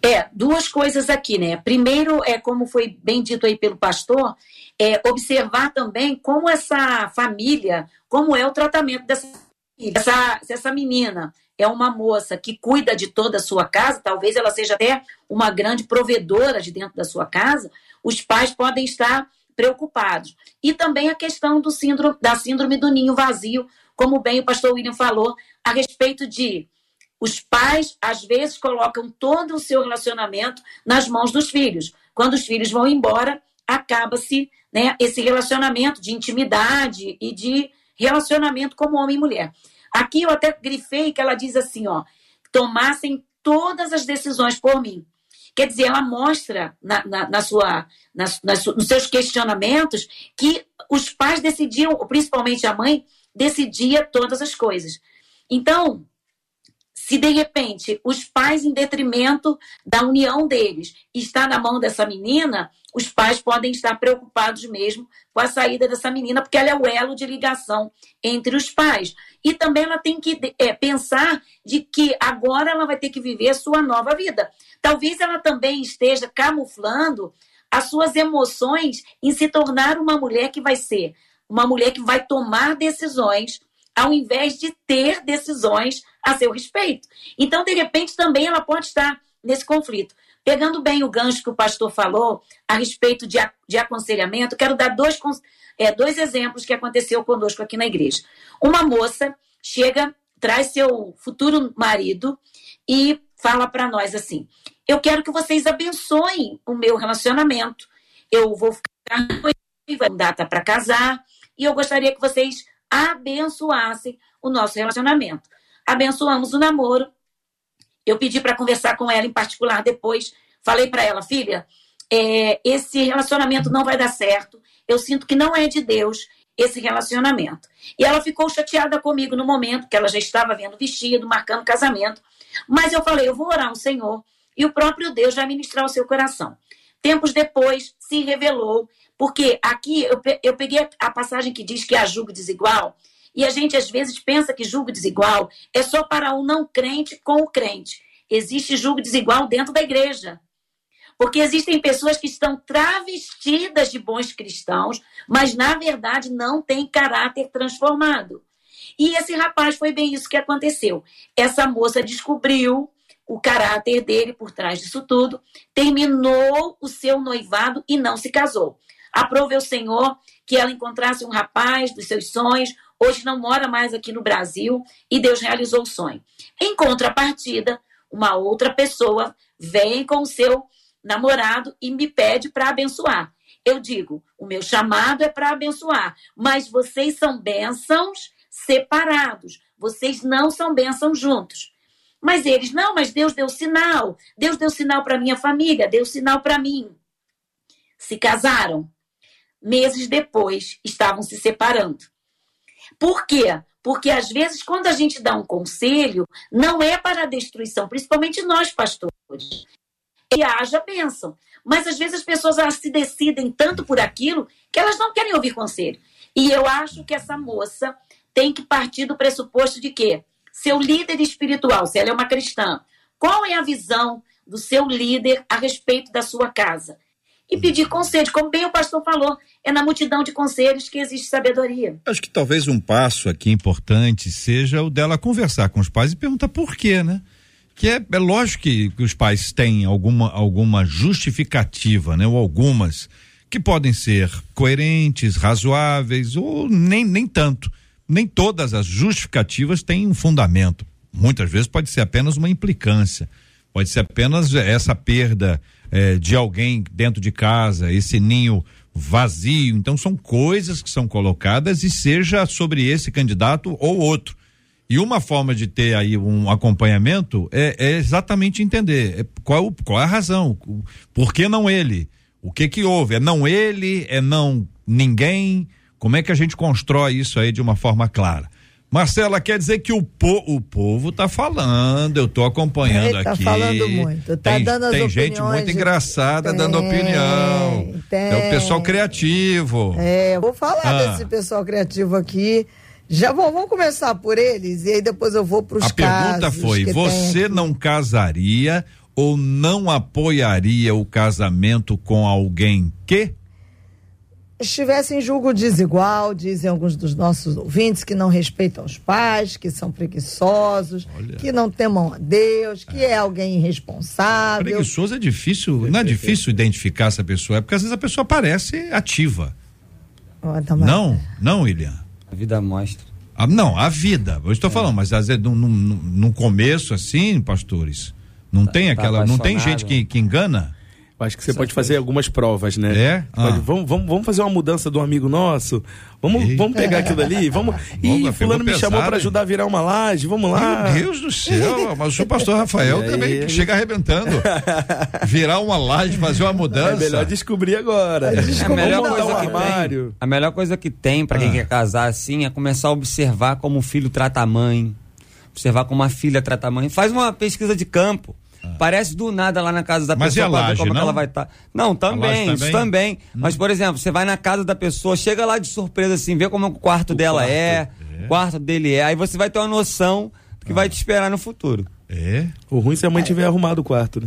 É, duas coisas aqui, né? Primeiro, é como foi bem dito aí pelo pastor, é observar também como essa família, como é o tratamento dessa essa, essa menina é uma moça que cuida de toda a sua casa, talvez ela seja até uma grande provedora de dentro da sua casa, os pais podem estar preocupados. E também a questão do síndrome, da síndrome do ninho vazio, como bem o pastor William falou, a respeito de os pais, às vezes, colocam todo o seu relacionamento nas mãos dos filhos. Quando os filhos vão embora, acaba-se né, esse relacionamento de intimidade e de relacionamento como homem e mulher. Aqui eu até grifei que ela diz assim, ó, tomassem todas as decisões por mim. Quer dizer, ela mostra na, na, na sua, na, nos seus questionamentos que os pais decidiam, principalmente a mãe, decidia todas as coisas. Então, se de repente os pais, em detrimento da união deles, está na mão dessa menina, os pais podem estar preocupados mesmo com a saída dessa menina, porque ela é o elo de ligação entre os pais. E também ela tem que é, pensar de que agora ela vai ter que viver a sua nova vida. Talvez ela também esteja camuflando as suas emoções em se tornar uma mulher que vai ser uma mulher que vai tomar decisões ao invés de ter decisões a seu respeito. Então, de repente, também ela pode estar nesse conflito. Pegando bem o gancho que o pastor falou a respeito de, de aconselhamento, quero dar dois, é, dois exemplos que aconteceu conosco aqui na igreja. Uma moça chega, traz seu futuro marido e fala para nós assim: Eu quero que vocês abençoem o meu relacionamento. Eu vou ficar noiva, data para casar, e eu gostaria que vocês abençoassem o nosso relacionamento. Abençoamos o namoro, eu pedi para conversar com ela em particular depois. Falei para ela, filha, é, esse relacionamento não vai dar certo. Eu sinto que não é de Deus esse relacionamento. E ela ficou chateada comigo no momento que ela já estava vendo vestido, marcando casamento. Mas eu falei, eu vou orar ao Senhor e o próprio Deus vai ministrar o seu coração. Tempos depois se revelou, porque aqui eu, peguei a passagem que diz que há julgo desigual, e a gente às vezes pensa que julgo desigual é só para o não crente com o crente. Existe julgo desigual dentro da igreja. Porque existem pessoas que estão travestidas de bons cristãos, mas na verdade não têm caráter transformado. E esse rapaz foi bem isso que aconteceu. Essa moça descobriu o caráter dele por trás disso tudo, terminou o seu noivado e não se casou. Aprove o Senhor que ela encontrasse um rapaz dos seus sonhos, hoje não mora mais aqui no Brasil e Deus realizou o sonho. Em contrapartida, uma outra pessoa vem com o seu namorado e me pede para abençoar. Eu digo, o meu chamado é para abençoar, mas vocês são bênçãos separados. Vocês não são bênçãos juntos. Mas eles, não, mas Deus deu sinal. Deus deu sinal para minha família, deu sinal para mim. Se casaram. Meses depois, estavam se separando. Por quê? Porque às vezes, quando a gente dá um conselho, não é para a destruição, principalmente nós, pastores. Que haja bênção. Mas às vezes as pessoas elas se decidem tanto por aquilo que elas não querem ouvir conselho. E eu acho que essa moça tem que partir do pressuposto de que seu líder espiritual, se ela é uma cristã, qual é a visão do seu líder a respeito da sua casa? E pedir conselho, como bem o pastor falou, é na multidão de conselhos que existe sabedoria. Acho que talvez um passo aqui importante seja o dela conversar com os pais e perguntar por quê, né? Que é, é lógico que, que os pais têm alguma, alguma justificativa, né? Ou algumas que podem ser coerentes, razoáveis ou nem, nem tanto. Nem todas as justificativas têm um fundamento. Muitas vezes pode ser apenas uma implicância, pode ser apenas essa perda eh, de alguém dentro de casa, esse ninho vazio. Então são coisas que são colocadas e seja sobre esse candidato ou outro. E uma forma de ter aí um acompanhamento é, é exatamente entender é, qual, qual é a razão, por que não ele? O que que houve? É não ele? É não ninguém? Como é que a gente constrói isso aí de uma forma clara? Marcela, quer dizer que o, po, o povo está falando, eu estou acompanhando Ele tá aqui. falando muito, tá tem, dando as Tem gente muito engraçada tem, dando opinião. Tem. É o pessoal criativo. É, vou falar ah. desse pessoal criativo aqui. Já vou, vamos começar por eles e aí depois eu vou para os casos. A pergunta foi: você não casaria ou não apoiaria o casamento com alguém que? Estivesse em julgo desigual, dizem alguns dos nossos ouvintes que não respeitam os pais, que são preguiçosos, Olha. que não temam a Deus, que é, é alguém irresponsável. Preguiçoso é difícil, não é difícil identificar essa pessoa, é porque às vezes a pessoa parece ativa. Não, não, William. A vida mostra. Ah, não, a vida. Eu estou é. falando, mas às vezes no, no, no começo, assim, pastores, não tá, tem tá aquela. Tá não tem gente que, que engana? Acho que você pode fazer algumas provas, né? É? Pode, ah. vamos, vamos, vamos fazer uma mudança de um amigo nosso. Vamos, vamos pegar aquilo ali. Vamos. Ih, fulano me chamou para ajudar a virar uma laje. Vamos lá. Meu Deus do céu, mas o pastor Rafael também chega arrebentando. Virar uma laje, fazer uma mudança. É melhor descobrir agora. É a melhor coisa que tem. A melhor coisa que tem para quem ah. quer casar assim é começar a observar como o filho trata a mãe, observar como a filha trata a mãe. Faz uma pesquisa de campo. Parece do nada lá na casa da Mas pessoa laje, como não? ela vai estar. Tá. Não, também, também, isso também. Hum. Mas, por exemplo, você vai na casa da pessoa, chega lá de surpresa assim, vê como o quarto o dela quarto, é, é, o quarto dele é, aí você vai ter uma noção do que ah. vai te esperar no futuro. É? O ruim é se a mãe tiver arrumado o quarto. Né?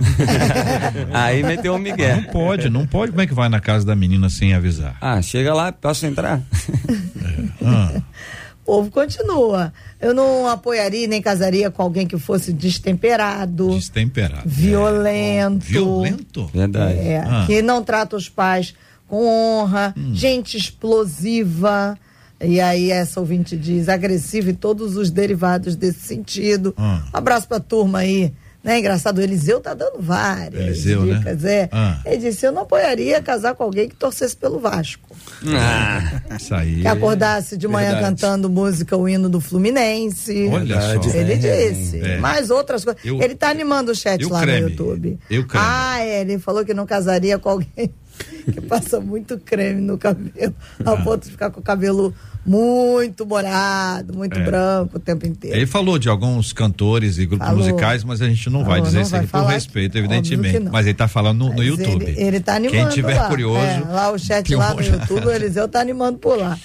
aí meteu um migué. Não pode, não pode. Como é que vai na casa da menina sem avisar? Ah, chega lá, posso entrar? É. Ah povo continua. Eu não apoiaria nem casaria com alguém que fosse destemperado. Destemperado. Violento. É. Violento? Verdade. É, ah. Que não trata os pais com honra. Hum. Gente explosiva. E aí essa ouvinte diz agressiva e todos os derivados desse sentido. Ah. Um abraço pra turma aí né? Engraçado, o Eliseu tá dando várias Eliseu, né? dicas. Né? É. Ah. Ele disse: eu não apoiaria casar com alguém que torcesse pelo Vasco. Ah, isso aí. Que acordasse de manhã Verdade. cantando música, o hino do Fluminense. Olha só. Ele disse. É. Mais outras coisas. Eu, ele tá animando o chat lá creme. no YouTube. Eu creme. Ah, é, ele falou que não casaria com alguém que passa muito creme no cabelo, a ah. ponto de ficar com o cabelo muito molhado, muito é. branco o tempo inteiro. Ele falou de alguns cantores e grupos falou. musicais, mas a gente não falou, vai dizer isso aqui por respeito, evidentemente. Mas ele está falando no, no YouTube. Ele, ele tá animando Quem tiver lá. curioso. É, lá o chat lá no YouTube, o Eliseu tá animando por lá.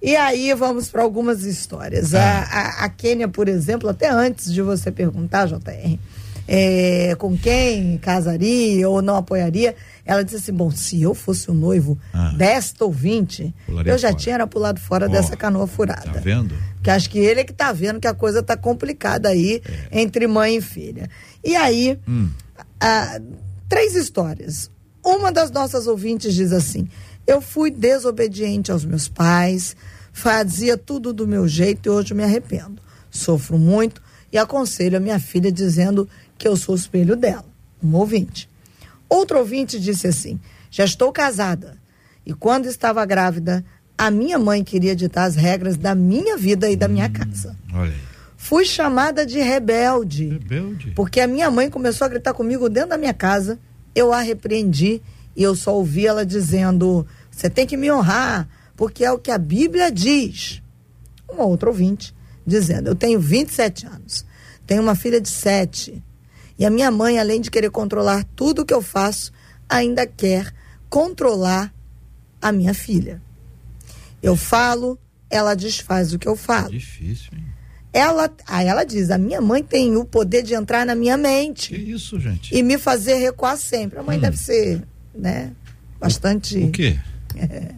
E aí vamos para algumas histórias. Ah. A, a, a Quênia, por exemplo, até antes de você perguntar, JR, é, com quem casaria ou não apoiaria, ela disse assim: bom, se eu fosse o noivo ah. desta ouvinte, Pularia eu já fora. tinha pulado fora oh, dessa canoa furada. Tá vendo? Porque acho que ele é que tá vendo que a coisa tá complicada aí é. entre mãe e filha. E aí, hum. ah, três histórias. Uma das nossas ouvintes diz assim: eu fui desobediente aos meus pais, fazia tudo do meu jeito e hoje me arrependo. Sofro muito e aconselho a minha filha dizendo que eu sou o espelho dela. Um ouvinte. Outro ouvinte disse assim: já estou casada e quando estava grávida, a minha mãe queria ditar as regras da minha vida e da minha hum, casa. Olha aí. Fui chamada de rebelde, rebelde. Porque a minha mãe começou a gritar comigo dentro da minha casa. Eu a repreendi e eu só ouvi ela dizendo: Você tem que me honrar, porque é o que a Bíblia diz. Uma outra ouvinte dizendo: Eu tenho 27 anos, tenho uma filha de 7 e a minha mãe, além de querer controlar tudo que eu faço, ainda quer controlar a minha filha. Eu falo, ela desfaz o que eu falo. Difícil, hein? Ela, aí ela diz: a minha mãe tem o poder de entrar na minha mente. Que isso, gente? E me fazer recuar sempre. A mãe hum. deve ser, né? Bastante. O, o quê? É,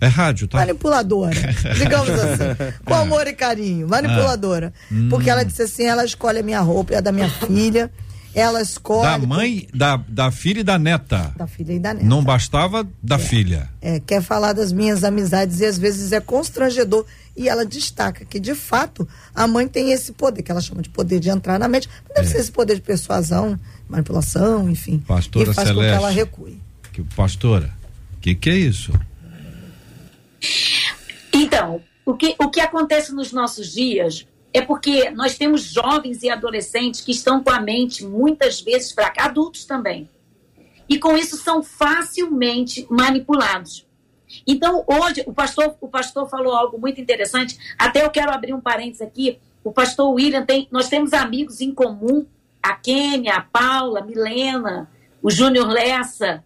é rádio, tá? Manipuladora, digamos assim. Com amor e carinho. Manipuladora. Ah. Hum. Porque ela disse assim: ela escolhe a minha roupa, é a da minha filha. Ela escolhe. Da mãe, da, da filha e da neta. Da filha e da neta. Não bastava da é. filha. É, quer falar das minhas amizades e às vezes é constrangedor. E ela destaca que, de fato, a mãe tem esse poder, que ela chama de poder de entrar na mente. Mas deve é. ser esse poder de persuasão, manipulação, enfim. Pastora e faz Celeste, com que ela recue. Que, pastora, o que, que é isso? Então, o que, o que acontece nos nossos dias é porque nós temos jovens e adolescentes que estão com a mente muitas vezes fraca, adultos também. E com isso são facilmente manipulados. Então, hoje, o pastor, o pastor falou algo muito interessante. Até eu quero abrir um parênteses aqui. O pastor William tem. Nós temos amigos em comum, a Kênia, a Paula, a Milena, o Júnior Lessa,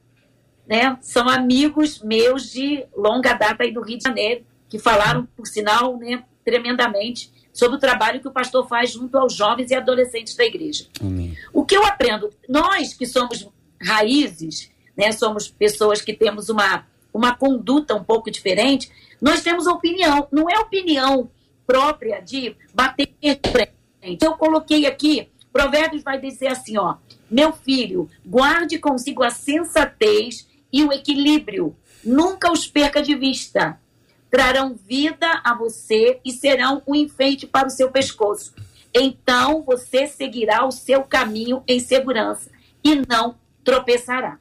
né? São amigos meus de longa data aí do Rio de Janeiro, que falaram, por sinal, né, tremendamente sobre o trabalho que o pastor faz junto aos jovens e adolescentes da igreja. Amém. O que eu aprendo, nós que somos raízes, né, somos pessoas que temos uma, uma conduta um pouco diferente, nós temos opinião, não é opinião própria de bater frente. Eu coloquei aqui, Provérbios vai dizer assim, ó, meu filho, guarde consigo a sensatez e o equilíbrio, nunca os perca de vista trarão vida a você e serão um enfeite para o seu pescoço. Então você seguirá o seu caminho em segurança e não tropeçará.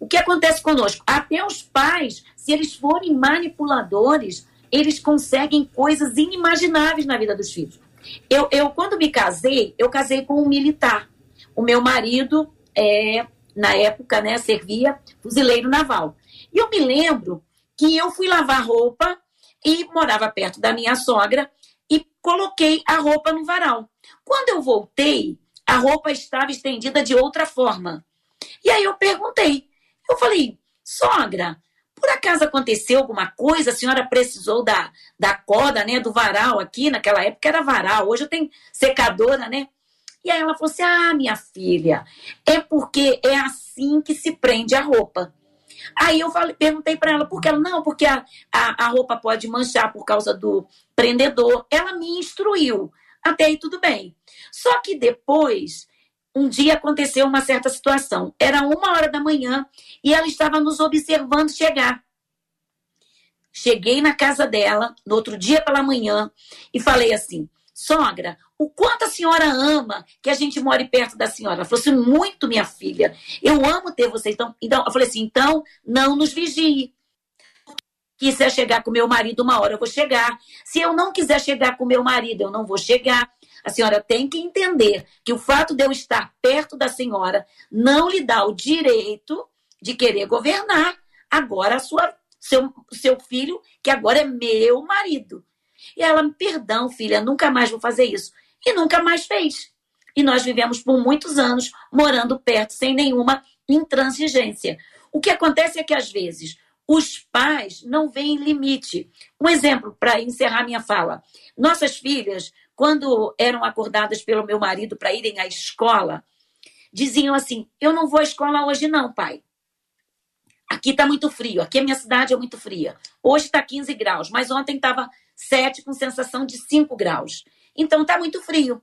O que acontece conosco? Até os pais, se eles forem manipuladores, eles conseguem coisas inimagináveis na vida dos filhos. Eu, eu quando me casei, eu casei com um militar. O meu marido, é, na época, né, servia fuzileiro naval. E eu me lembro que eu fui lavar roupa e morava perto da minha sogra e coloquei a roupa no varal. Quando eu voltei, a roupa estava estendida de outra forma. E aí eu perguntei, eu falei, sogra, por acaso aconteceu alguma coisa? A senhora precisou da, da corda, né, do varal aqui, naquela época era varal, hoje eu tenho secadora, né? E aí ela falou assim: Ah, minha filha, é porque é assim que se prende a roupa. Aí eu falei, perguntei para ela, por que ela, não, porque a, a, a roupa pode manchar por causa do prendedor. Ela me instruiu. Até aí tudo bem. Só que depois, um dia aconteceu uma certa situação. Era uma hora da manhã e ela estava nos observando chegar. Cheguei na casa dela, no outro dia pela manhã, e falei assim: sogra, o quanto a senhora ama que a gente more perto da senhora. Ela falou assim, muito, minha filha. Eu amo ter você. Então, então eu falei assim, então não nos vigie. Quiser chegar com meu marido uma hora, eu vou chegar. Se eu não quiser chegar com meu marido, eu não vou chegar. A senhora tem que entender que o fato de eu estar perto da senhora não lhe dá o direito de querer governar agora a sua, seu, seu filho, que agora é meu marido. E ela, perdão, filha, nunca mais vou fazer isso. E nunca mais fez. E nós vivemos por muitos anos morando perto, sem nenhuma intransigência. O que acontece é que, às vezes, os pais não veem limite. Um exemplo para encerrar minha fala: nossas filhas, quando eram acordadas pelo meu marido para irem à escola, diziam assim: Eu não vou à escola hoje, não, pai. Aqui está muito frio, aqui a minha cidade é muito fria. Hoje está 15 graus, mas ontem estava 7 com sensação de 5 graus. Então tá muito frio.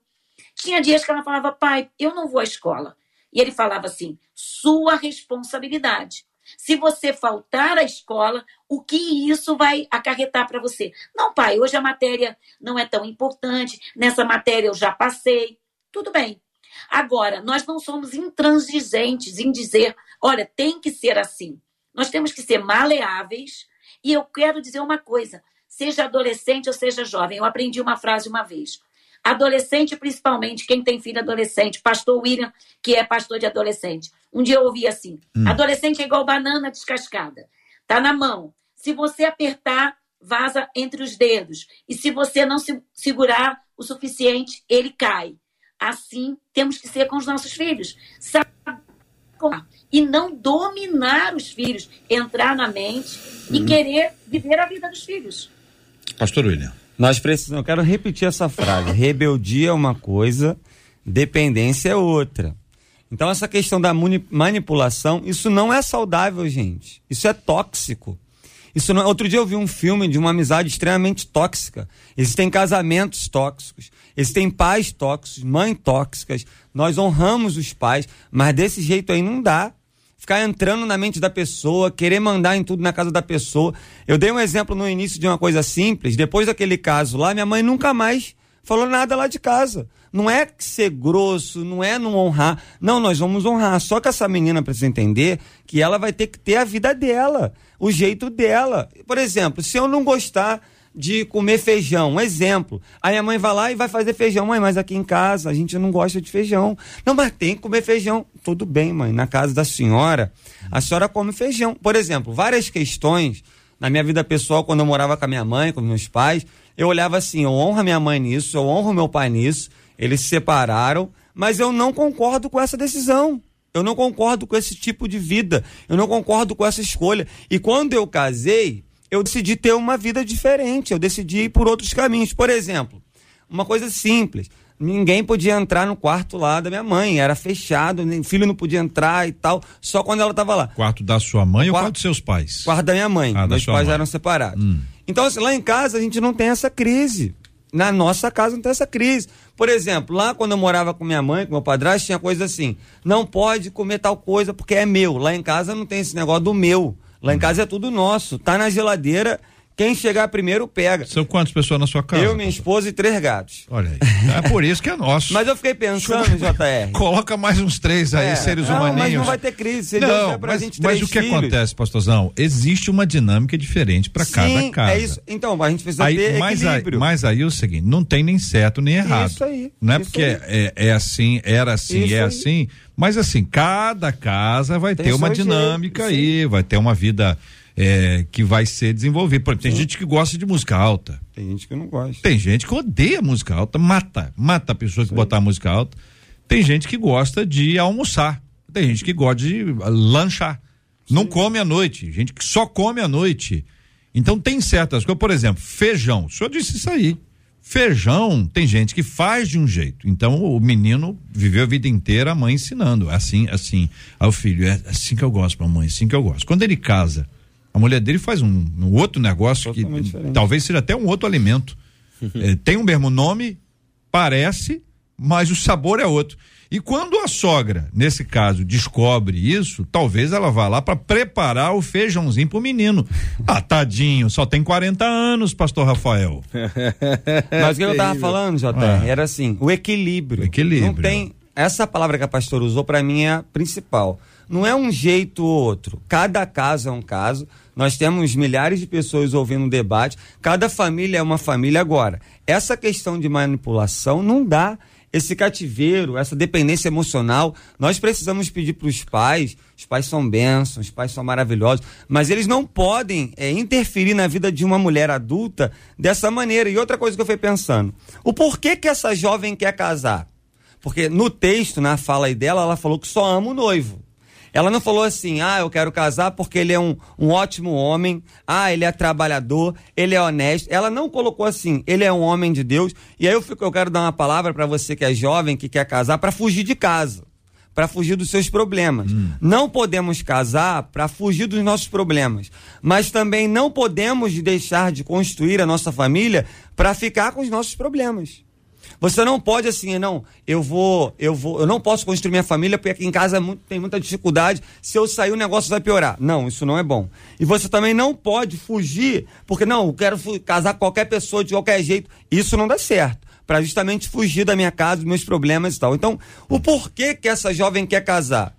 Tinha dias que ela falava, pai, eu não vou à escola. E ele falava assim: sua responsabilidade. Se você faltar à escola, o que isso vai acarretar para você? Não, pai, hoje a matéria não é tão importante, nessa matéria eu já passei. Tudo bem. Agora, nós não somos intransigentes em dizer, olha, tem que ser assim. Nós temos que ser maleáveis. E eu quero dizer uma coisa: seja adolescente ou seja jovem. Eu aprendi uma frase uma vez. Adolescente, principalmente, quem tem filho adolescente, pastor William, que é pastor de adolescente. Um dia eu ouvi assim: hum. adolescente é igual banana descascada. Tá na mão. Se você apertar, vaza entre os dedos. E se você não se segurar o suficiente, ele cai. Assim temos que ser com os nossos filhos. e não dominar os filhos, entrar na mente e uhum. querer viver a vida dos filhos. Pastor William. Nós precisamos, eu quero repetir essa frase: rebeldia é uma coisa, dependência é outra. Então, essa questão da manipulação, isso não é saudável, gente. Isso é tóxico. Isso não... Outro dia eu vi um filme de uma amizade extremamente tóxica. Existem casamentos tóxicos, existem pais tóxicos, mães tóxicas. Nós honramos os pais, mas desse jeito aí não dá. Ficar entrando na mente da pessoa, querer mandar em tudo na casa da pessoa. Eu dei um exemplo no início de uma coisa simples. Depois daquele caso lá, minha mãe nunca mais falou nada lá de casa. Não é ser grosso, não é não honrar. Não, nós vamos honrar. Só que essa menina precisa entender que ela vai ter que ter a vida dela, o jeito dela. Por exemplo, se eu não gostar de comer feijão, um exemplo. Aí a mãe vai lá e vai fazer feijão. Mãe, mas aqui em casa a gente não gosta de feijão. Não, mas tem que comer feijão. Tudo bem, mãe. Na casa da senhora, a senhora come feijão. Por exemplo, várias questões na minha vida pessoal, quando eu morava com a minha mãe, com meus pais, eu olhava assim, eu honro a minha mãe nisso, eu honro meu pai nisso, eles se separaram, mas eu não concordo com essa decisão. Eu não concordo com esse tipo de vida. Eu não concordo com essa escolha. E quando eu casei, eu decidi ter uma vida diferente. Eu decidi ir por outros caminhos. Por exemplo, uma coisa simples. Ninguém podia entrar no quarto lá da minha mãe, era fechado, nem filho não podia entrar e tal, só quando ela estava lá. Quarto da sua mãe quarto, ou quarto dos seus pais? Quarto da minha mãe. Ah, Meus pais mãe. eram separados. Hum. Então, assim, lá em casa a gente não tem essa crise. Na nossa casa não tem essa crise. Por exemplo, lá quando eu morava com minha mãe, com meu padrasto, tinha coisa assim: não pode comer tal coisa porque é meu. Lá em casa não tem esse negócio do meu. Lá em casa é tudo nosso. Tá na geladeira quem chegar primeiro pega. São quantas pessoas na sua casa? Eu, minha esposa e três gatos. Olha aí. É por isso que é nosso. mas eu fiquei pensando, JR. Coloca mais uns três aí, é. seres não, humaninhos. Mas não vai ter crise. Se não, pra mas, gente mas o que filhos. acontece, pastorzão? Existe uma dinâmica diferente para cada casa. É isso. Então, a gente precisa aí, ter mas equilíbrio. Aí, mas aí é o seguinte, não tem nem certo nem errado. Isso aí. Não é porque é, é, assim, era assim, isso é aí. assim. Mas assim, cada casa vai tem ter uma dinâmica aí, vai ter uma vida é, que vai ser desenvolvido. Por exemplo, tem gente que gosta de música alta. Tem gente que não gosta. Tem gente que odeia música alta, mata, mata a pessoa Sim. que botar música alta. Tem gente que gosta de almoçar. Tem gente que gosta de lanchar. Sim. Não come à noite. Gente que só come à noite. Então tem certas coisas, por exemplo, feijão. O senhor disse isso aí. Feijão, tem gente que faz de um jeito. Então o menino viveu a vida inteira a mãe ensinando. Assim, assim, ao filho, é assim que eu gosto, mamãe, assim que eu gosto. Quando ele casa, a mulher dele faz um, um outro negócio Totalmente que diferente. talvez seja até um outro alimento. é, tem o um mesmo nome, parece, mas o sabor é outro. E quando a sogra, nesse caso, descobre isso, talvez ela vá lá para preparar o feijãozinho pro menino. Ah, tadinho, só tem 40 anos, pastor Rafael. Mas o que eu tava falando, JR, ah. era assim, o equilíbrio. O equilíbrio. Não tem essa palavra que a pastora usou para mim é a principal. Não é um jeito ou outro. Cada caso é um caso. Nós temos milhares de pessoas ouvindo o debate. Cada família é uma família agora. Essa questão de manipulação não dá esse cativeiro, essa dependência emocional. Nós precisamos pedir para os pais. Os pais são bênçãos, os pais são maravilhosos, mas eles não podem é, interferir na vida de uma mulher adulta dessa maneira. E outra coisa que eu fui pensando: o porquê que essa jovem quer casar? Porque no texto, na fala dela, ela falou que só ama o noivo. Ela não falou assim, ah, eu quero casar porque ele é um, um ótimo homem, ah, ele é trabalhador, ele é honesto. Ela não colocou assim, ele é um homem de Deus. E aí eu, fico, eu quero dar uma palavra para você que é jovem, que quer casar, para fugir de casa, para fugir dos seus problemas. Hum. Não podemos casar para fugir dos nossos problemas, mas também não podemos deixar de construir a nossa família para ficar com os nossos problemas. Você não pode assim, não, eu vou, eu vou, eu não posso construir minha família porque aqui em casa é tem muita dificuldade. Se eu sair, o negócio vai piorar. Não, isso não é bom. E você também não pode fugir, porque não, eu quero casar qualquer pessoa de qualquer jeito. Isso não dá certo. Para justamente fugir da minha casa, dos meus problemas e tal. Então, o porquê que essa jovem quer casar?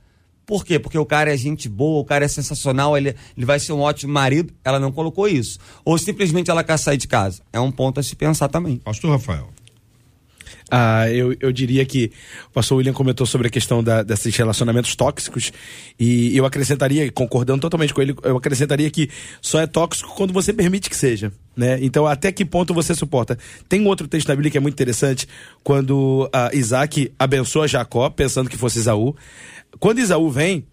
Por quê? Porque o cara é gente boa, o cara é sensacional, ele, ele vai ser um ótimo marido. Ela não colocou isso. Ou simplesmente ela quer sair de casa. É um ponto a se pensar também. Pastor Rafael. Ah, eu, eu diria que o pastor William comentou sobre a questão da, desses relacionamentos tóxicos e eu acrescentaria, concordando totalmente com ele, eu acrescentaria que só é tóxico quando você permite que seja. Né? Então, até que ponto você suporta? Tem um outro texto na Bíblia que é muito interessante, quando ah, Isaac abençoa Jacó, pensando que fosse Isaú. Quando Isaú vem,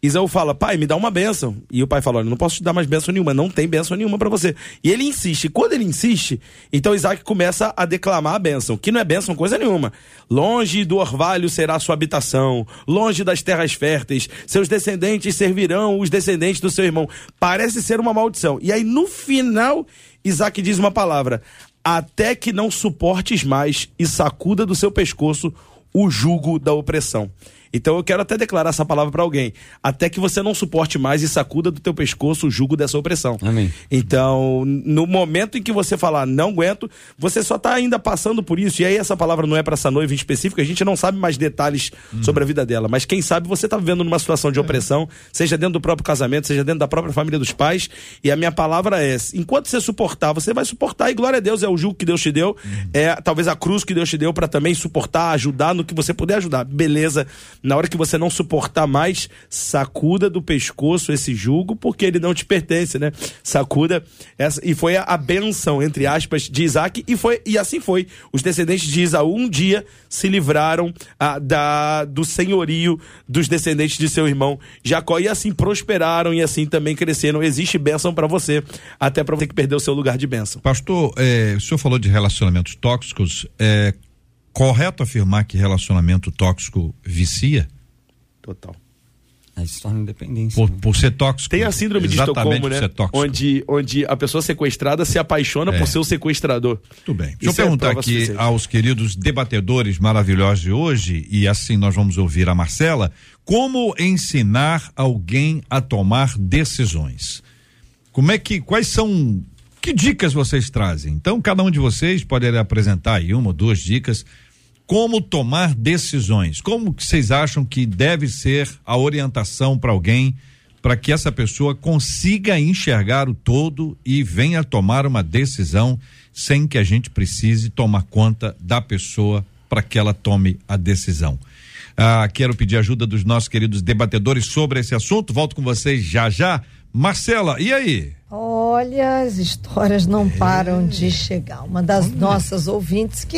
Isaú fala, pai, me dá uma bênção. E o pai fala, olha, não posso te dar mais bênção nenhuma, não tem bênção nenhuma para você. E ele insiste. Quando ele insiste, então Isaac começa a declamar a bênção, que não é bênção coisa nenhuma. Longe do orvalho será sua habitação, longe das terras férteis, seus descendentes servirão os descendentes do seu irmão. Parece ser uma maldição. E aí, no final, Isaac diz uma palavra: até que não suportes mais e sacuda do seu pescoço o jugo da opressão. Então eu quero até declarar essa palavra para alguém, até que você não suporte mais e sacuda do teu pescoço o jugo dessa opressão. Amém. Então, no momento em que você falar não aguento, você só está ainda passando por isso. E aí essa palavra não é para essa noiva em específico, a gente não sabe mais detalhes uhum. sobre a vida dela, mas quem sabe você está vivendo numa situação de opressão, seja dentro do próprio casamento, seja dentro da própria família dos pais, e a minha palavra é, enquanto você suportar, você vai suportar e glória a Deus é o jugo que Deus te deu, uhum. é talvez a cruz que Deus te deu para também suportar, ajudar no que você puder ajudar. Beleza? Na hora que você não suportar mais, sacuda do pescoço esse jugo, porque ele não te pertence, né? Sacuda essa. E foi a, a benção, entre aspas, de Isaac, e, foi, e assim foi. Os descendentes de Isaú um dia se livraram ah, da, do senhorio dos descendentes de seu irmão Jacó, e assim prosperaram e assim também cresceram. Existe bênção para você, até para você que perdeu o seu lugar de bênção. Pastor, é, o senhor falou de relacionamentos tóxicos. É correto afirmar que relacionamento tóxico vicia? Total. Aí se torna independência. Por, por, ser tóxico. Tem a síndrome de Estocolmo, né? Onde, onde a pessoa sequestrada se apaixona é. por seu sequestrador. Tudo bem. Deixa Isso eu perguntar é aqui aos queridos debatedores maravilhosos de hoje, e assim nós vamos ouvir a Marcela, como ensinar alguém a tomar decisões? Como é que, quais são, que dicas vocês trazem? Então, cada um de vocês pode apresentar aí uma ou duas dicas como tomar decisões. Como que vocês acham que deve ser a orientação para alguém para que essa pessoa consiga enxergar o todo e venha tomar uma decisão sem que a gente precise tomar conta da pessoa para que ela tome a decisão. Ah, quero pedir ajuda dos nossos queridos debatedores sobre esse assunto. Volto com vocês já já. Marcela, e aí? Olha, as histórias não é. param de chegar. Uma das nossas ouvintes que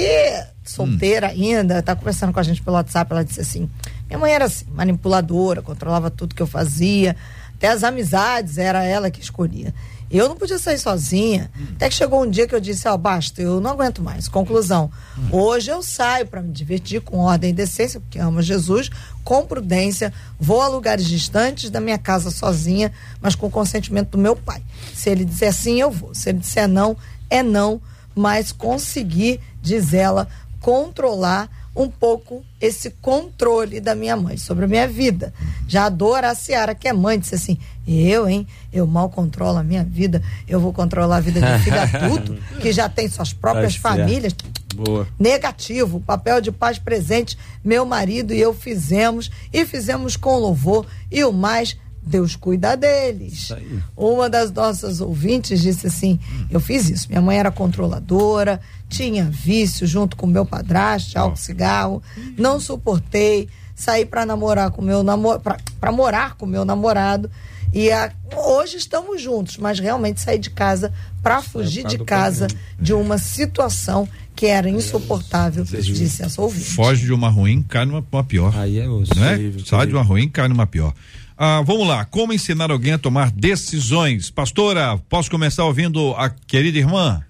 solteira hum. ainda, tá conversando com a gente pelo WhatsApp, ela disse assim: minha mãe era assim, manipuladora, controlava tudo que eu fazia, até as amizades era ela que escolhia. Eu não podia sair sozinha. Hum. Até que chegou um dia que eu disse: Ó, oh, basta, eu não aguento mais. Conclusão: hum. hoje eu saio para me divertir com ordem e decência, porque amo Jesus, com prudência, vou a lugares distantes da minha casa sozinha, mas com o consentimento do meu pai. Se ele disser sim, eu vou. Se ele disser não, é não, mas conseguir, diz ela, controlar um pouco esse controle da minha mãe sobre a minha vida. Já a Dora a Ciara, que é mãe, disse assim: eu, hein, eu mal controlo a minha vida, eu vou controlar a vida de filho adulto, que já tem suas próprias famílias. Boa. Negativo, papel de paz presente, meu marido e eu fizemos, e fizemos com louvor, e o mais Deus cuida deles. Uma das nossas ouvintes disse assim: Eu fiz isso. Minha mãe era controladora, tinha vício junto com meu padrasto, álcool, cigarro. Não suportei. Saí para namorar com meu namorado, para morar com meu namorado. E a, hoje estamos juntos, mas realmente saí de casa para fugir de casa de uma situação que era insuportável, disse essa ouvinte. Foge de uma ruim, cai numa, numa pior. Aí é osso. Né? Sai de uma ruim, cai numa pior. Ah, vamos lá, como ensinar alguém a tomar decisões? Pastora, posso começar ouvindo a querida irmã?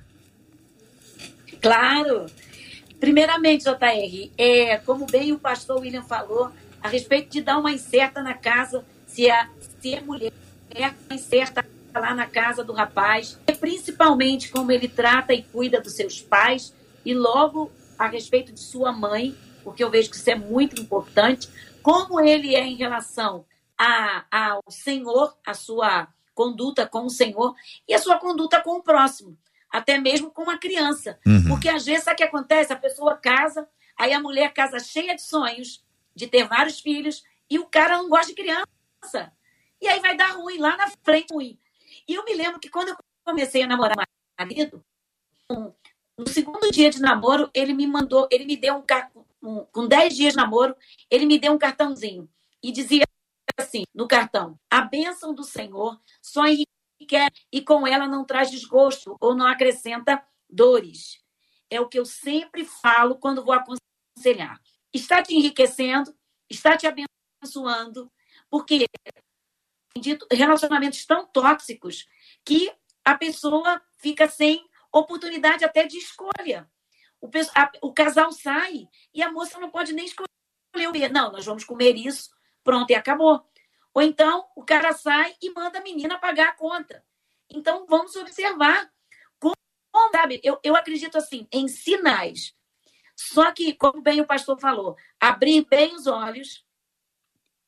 Claro. Primeiramente, JR, é, como bem o pastor William falou, a respeito de dar uma incerta na casa, se a, se a mulher é incerta lá na casa do rapaz, e principalmente como ele trata e cuida dos seus pais, e logo a respeito de sua mãe, porque eu vejo que isso é muito importante, como ele é em relação a, ao Senhor, a sua conduta com o Senhor e a sua conduta com o próximo, até mesmo com a criança. Uhum. Porque às vezes sabe o que acontece? A pessoa casa, aí a mulher casa cheia de sonhos, de ter vários filhos, e o cara não gosta de criança. E aí vai dar ruim, lá na frente ruim. E eu me lembro que quando eu comecei a namorar marido, um, No segundo dia de namoro, ele me mandou, ele me deu um, um com 10 dias de namoro, ele me deu um cartãozinho e dizia assim no cartão: A bênção do Senhor só enriquece e com ela não traz desgosto ou não acrescenta dores. É o que eu sempre falo quando vou aconselhar. Está te enriquecendo, está te abençoando, porque relacionamentos tão tóxicos que a pessoa fica sem oportunidade até de escolha. O, a, o casal sai e a moça não pode nem escolher. Não, nós vamos comer isso, pronto, e acabou. Ou então o cara sai e manda a menina pagar a conta. Então vamos observar como, sabe, eu, eu acredito assim, em sinais. Só que, como bem o pastor falou, abrir bem os olhos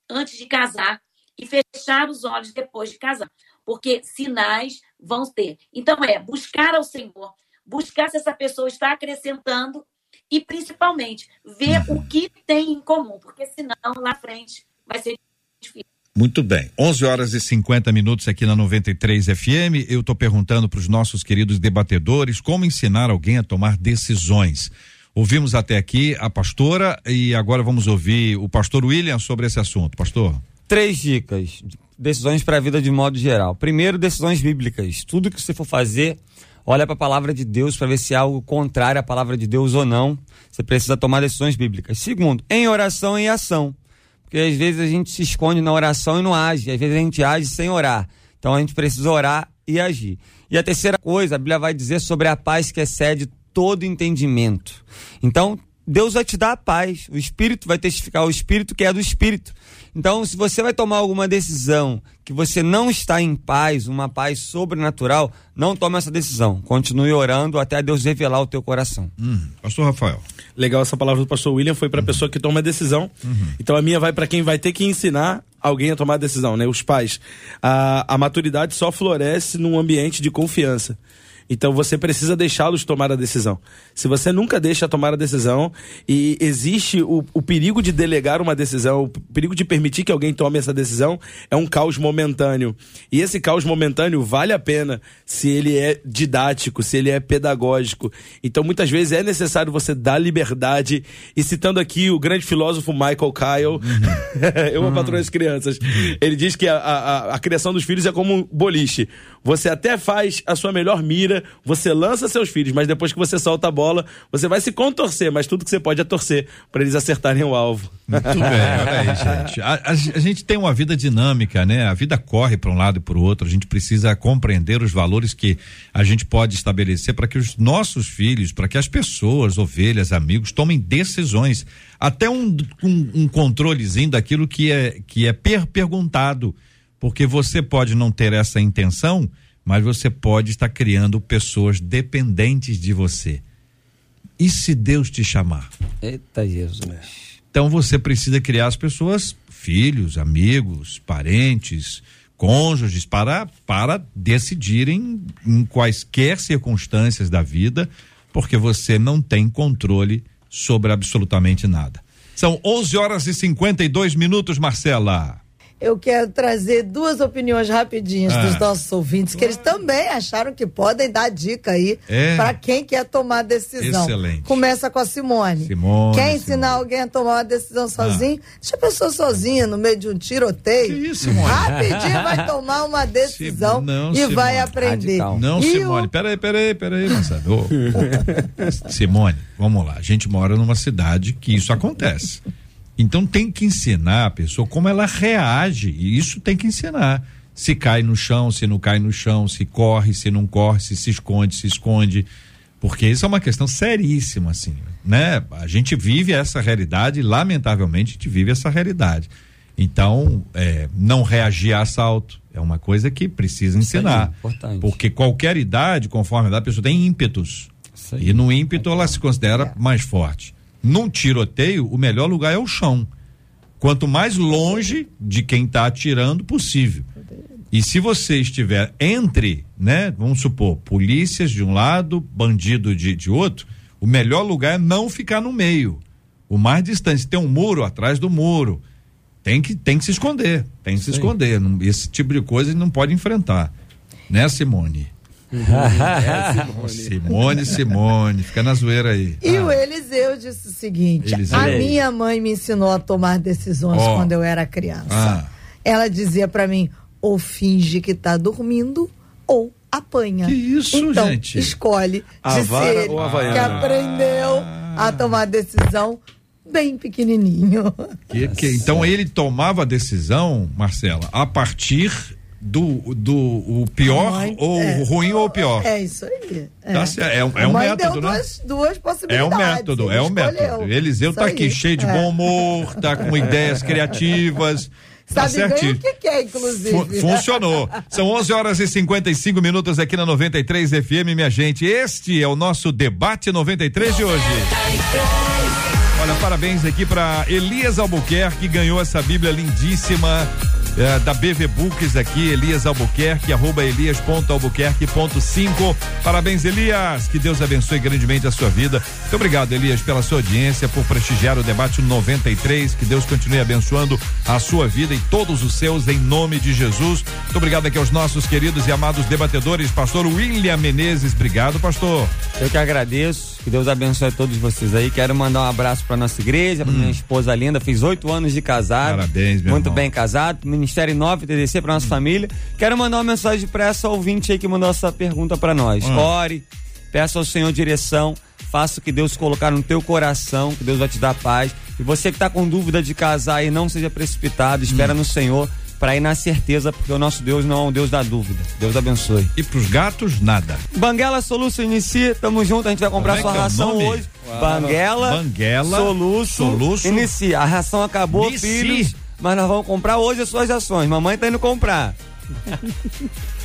antes de casar e fechar os olhos depois de casar. Porque sinais vão ter. Então, é buscar ao Senhor, buscar se essa pessoa está acrescentando e, principalmente, ver o que tem em comum, porque senão lá frente vai ser difícil. Muito bem. 11 horas e 50 minutos aqui na 93 FM. Eu estou perguntando para os nossos queridos debatedores como ensinar alguém a tomar decisões. Ouvimos até aqui a pastora e agora vamos ouvir o pastor William sobre esse assunto. Pastor. Três dicas decisões para a vida de modo geral. Primeiro, decisões bíblicas. Tudo que você for fazer, olha para a palavra de Deus para ver se é algo contrário à palavra de Deus ou não. Você precisa tomar decisões bíblicas. Segundo, em oração e ação. Porque às vezes a gente se esconde na oração e não age. Às vezes a gente age sem orar. Então a gente precisa orar e agir. E a terceira coisa, a Bíblia vai dizer sobre a paz que excede todo entendimento. Então, Deus vai te dar a paz. O Espírito vai testificar o Espírito que é do Espírito. Então, se você vai tomar alguma decisão que você não está em paz, uma paz sobrenatural, não tome essa decisão. Continue orando até Deus revelar o teu coração. Hum. Pastor Rafael. Legal essa palavra do pastor William, foi para a uhum. pessoa que toma a decisão. Uhum. Então a minha vai para quem vai ter que ensinar alguém a tomar a decisão, né? Os pais. A, a maturidade só floresce num ambiente de confiança. Então você precisa deixá-los tomar a decisão. Se você nunca deixa tomar a decisão e existe o, o, perigo de delegar uma decisão, o perigo de permitir que alguém tome essa decisão, é um caos momentâneo. E esse caos momentâneo vale a pena se ele é didático, se ele é pedagógico. Então muitas vezes é necessário você dar liberdade. E citando aqui o grande filósofo Michael Kyle, uhum. eu uhum. patroa das crianças, ele diz que a, a, a criação dos filhos é como um boliche. Você até faz a sua melhor mira, você lança seus filhos, mas depois que você solta a bola, você vai se contorcer, mas tudo que você pode é torcer para eles acertarem o alvo. Muito bem, olha aí, gente. A, a, a, gente tem uma vida dinâmica, né? A vida corre para um lado e para o outro. A gente precisa compreender os valores que a gente pode estabelecer para que os nossos filhos, para que as pessoas, ovelhas, amigos, tomem decisões. Até um, um, um controlezinho daquilo que é, que é per perguntado porque você pode não ter essa intenção, mas você pode estar criando pessoas dependentes de você. E se Deus te chamar? Eita Jesus. Então você precisa criar as pessoas, filhos, amigos, parentes, cônjuges, para, para decidirem em quaisquer circunstâncias da vida, porque você não tem controle sobre absolutamente nada. São 11 horas e 52 minutos, Marcela eu quero trazer duas opiniões rapidinhas ah. dos nossos ouvintes, que eles também acharam que podem dar dica aí é. para quem quer tomar decisão. Excelente. Começa com a Simone. Simone quer ensinar Simone. alguém a tomar uma decisão sozinho? Ah. Deixa a pessoa sozinha no meio de um tiroteio. Que isso, Simone? Rapidinho vai tomar uma decisão não, e Simone. vai aprender. Radical. Não, e Simone, o... peraí, peraí, peraí, oh. Simone, vamos lá. A gente mora numa cidade que isso acontece. Então tem que ensinar a pessoa como ela reage, e isso tem que ensinar. Se cai no chão, se não cai no chão, se corre, se não corre, se se esconde, se esconde. Porque isso é uma questão seríssima, assim, né? A gente vive essa realidade, lamentavelmente, a gente vive essa realidade. Então, é, não reagir a assalto é uma coisa que precisa ensinar. Aí, porque qualquer idade, conforme a idade, a pessoa tem ímpetos. E no ímpeto ela se considera é. mais forte. Num tiroteio, o melhor lugar é o chão. Quanto mais longe de quem está atirando possível. E se você estiver entre, né, vamos supor, polícias de um lado, bandido de, de outro, o melhor lugar é não ficar no meio. O mais distante, tem um muro atrás do muro. Tem que, tem que se esconder, tem que se esconder. Esse tipo de coisa não pode enfrentar. Né, Simone? É, Simone. Simone, Simone, fica na zoeira aí. E ah. o Eliseu disse o seguinte: Eliseu. a minha mãe me ensinou a tomar decisões oh. quando eu era criança. Ah. Ela dizia para mim: ou finge que tá dormindo, ou apanha. Que isso, então, gente? escolhe. Disse ele que aprendeu a tomar decisão bem pequenininho. Que, que, então ele tomava a decisão, Marcela, a partir do, do o pior mãe, ou é, ruim ou pior. É isso aí. É, tá é, é um método, né? Duas, duas possibilidades. É um método, é um método. Eliseu tá aqui cheio de bom humor, tá com ideias criativas. Tá Sabe bem o que, que é, inclusive. funcionou. São 11 horas e 55 minutos aqui na 93 FM, minha gente. Este é o nosso debate 93 de hoje. Olha, parabéns aqui para Elias Albuquerque, que ganhou essa Bíblia lindíssima é, da BV Books aqui, Elias Albuquerque, arroba elias.albuquerque.5. Parabéns, Elias. Que Deus abençoe grandemente a sua vida. Muito obrigado, Elias, pela sua audiência, por prestigiar o debate 93. Que Deus continue abençoando a sua vida e todos os seus, em nome de Jesus. Muito obrigado aqui aos nossos queridos e amados debatedores, pastor William Menezes. Obrigado, pastor. Eu que agradeço. Que Deus abençoe a todos vocês aí. Quero mandar um abraço para nossa igreja, para hum. minha esposa linda. Fiz oito anos de casado. Parabéns, meu Muito irmão. bem casado. Ministério 9 TDC para nossa hum. família. Quero mandar uma mensagem para essa ouvinte aí que mandou essa pergunta para nós. Hum. Ore, peça ao Senhor direção, faça o que Deus colocar no teu coração, que Deus vai te dar paz. E você que está com dúvida de casar e não seja precipitado, espera hum. no Senhor para ir na certeza, porque o nosso Deus não é um Deus da dúvida. Deus abençoe. E pros gatos, nada. Banguela Soluço Inicia, tamo junto, a gente vai comprar Como é sua é ração hoje. Uau. Banguela, Banguela Soluço, Soluço Inicia. A ração acabou, Inici. filhos, mas nós vamos comprar hoje as suas ações. Mamãe tá indo comprar.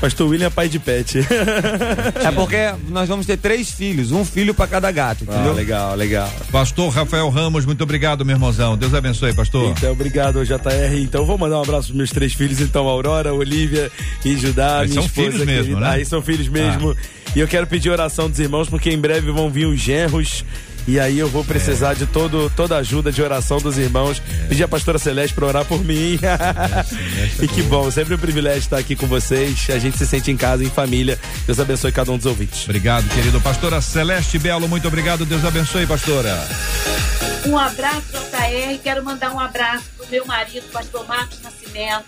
Pastor William é pai de pet. é porque nós vamos ter três filhos, um filho para cada gato, entendeu? Ah, legal, legal. Pastor Rafael Ramos, muito obrigado, meu irmãozão. Deus abençoe, pastor. Então, obrigado, JR. Então, vou mandar um abraço pros meus três filhos, então, Aurora, Olivia e Judá, Mas minha são esposa. Filhos mesmo, né? Aí são filhos mesmo. Ah. E eu quero pedir oração dos irmãos, porque em breve vão vir os genros e aí eu vou precisar é. de todo, toda a ajuda de oração dos irmãos. É. Pedir a pastora Celeste para orar por mim. É, e que bom, sempre um privilégio estar aqui com vocês. A gente se sente em casa, em família. Deus abençoe cada um dos ouvintes. Obrigado, querido. Pastora Celeste Belo, muito obrigado. Deus abençoe, pastora. Um abraço, JR. Quero mandar um abraço pro meu marido, pastor Marcos Nascimento,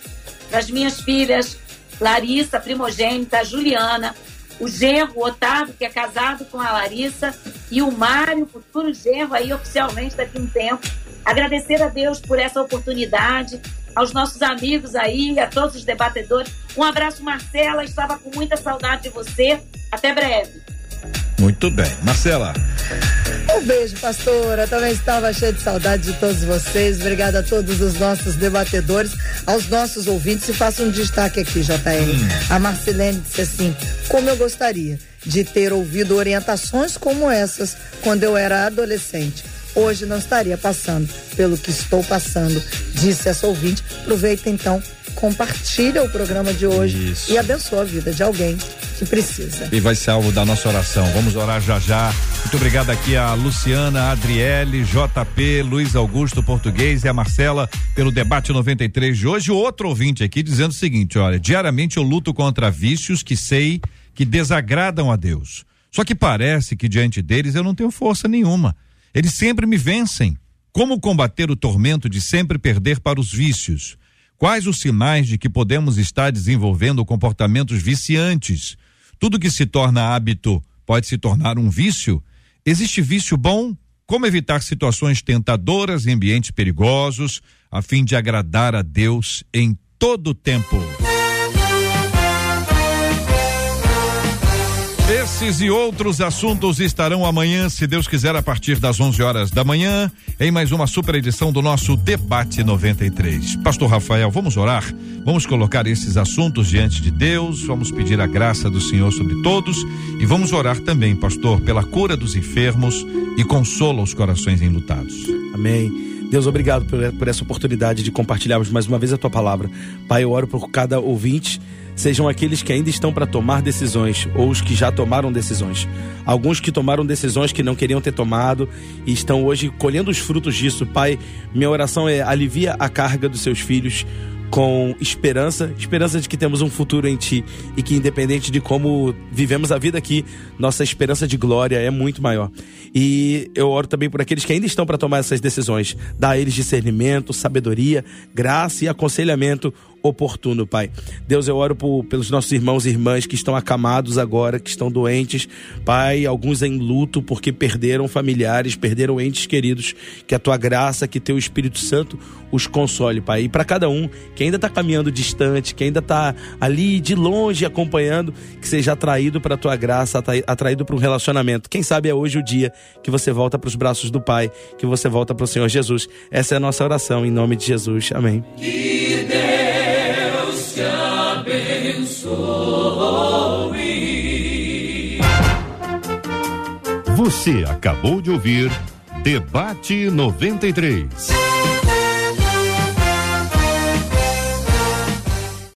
para as minhas filhas, Larissa, primogênita, Juliana, o genro Otávio, que é casado com a Larissa, e o Mário, futuro genro, aí oficialmente daqui a um tempo. Agradecer a Deus por essa oportunidade, aos nossos amigos aí, a todos os debatedores. Um abraço, Marcela, estava com muita saudade de você. Até breve. Muito bem. Marcela. Um beijo, pastora. Também estava cheio de saudade de todos vocês. Obrigada a todos os nossos debatedores, aos nossos ouvintes. E faço um destaque aqui, JR. Hum. A Marcelene disse assim: como eu gostaria de ter ouvido orientações como essas quando eu era adolescente. Hoje não estaria passando pelo que estou passando, disse essa ouvinte. Aproveita então compartilha o programa de hoje Isso. e abençoa a vida de alguém que precisa. E vai ser alvo da nossa oração. Vamos orar já já. Muito obrigado aqui a Luciana, a Adriele, JP, Luiz Augusto Português e a Marcela pelo debate 93 de hoje. Outro ouvinte aqui dizendo o seguinte: olha, diariamente eu luto contra vícios que sei que desagradam a Deus. Só que parece que diante deles eu não tenho força nenhuma. Eles sempre me vencem. Como combater o tormento de sempre perder para os vícios? Quais os sinais de que podemos estar desenvolvendo comportamentos viciantes? Tudo que se torna hábito pode se tornar um vício? Existe vício bom? Como evitar situações tentadoras em ambientes perigosos, a fim de agradar a Deus em todo o tempo? Esses e outros assuntos estarão amanhã, se Deus quiser, a partir das 11 horas da manhã, em mais uma super edição do nosso Debate 93. Pastor Rafael, vamos orar? Vamos colocar esses assuntos diante de Deus, vamos pedir a graça do Senhor sobre todos e vamos orar também, pastor, pela cura dos enfermos e consola os corações enlutados. Amém. Deus, obrigado por, essa oportunidade de compartilharmos mais uma vez a tua palavra. Pai, eu oro por cada ouvinte sejam aqueles que ainda estão para tomar decisões ou os que já tomaram decisões. Alguns que tomaram decisões que não queriam ter tomado e estão hoje colhendo os frutos disso. Pai, minha oração é alivia a carga dos seus filhos com esperança, esperança de que temos um futuro em Ti e que, independente de como vivemos a vida aqui, nossa esperança de glória é muito maior. E eu oro também por aqueles que ainda estão para tomar essas decisões, dá a eles discernimento, sabedoria, graça e aconselhamento oportuno, Pai. Deus, eu oro por, pelos nossos irmãos e irmãs que estão acamados agora, que estão doentes, Pai, alguns em luto porque perderam familiares, perderam entes queridos. Que a tua graça, que teu Espírito Santo os console, Pai. E para cada um que ainda está caminhando distante, que ainda está ali de longe acompanhando, que seja atraído para a tua graça, atraído para um relacionamento. Quem sabe é hoje o dia que você volta para os braços do Pai, que você volta para o Senhor Jesus. Essa é a nossa oração, em nome de Jesus. Amém. Que Deus abençoe. Você acabou de ouvir Debate 93.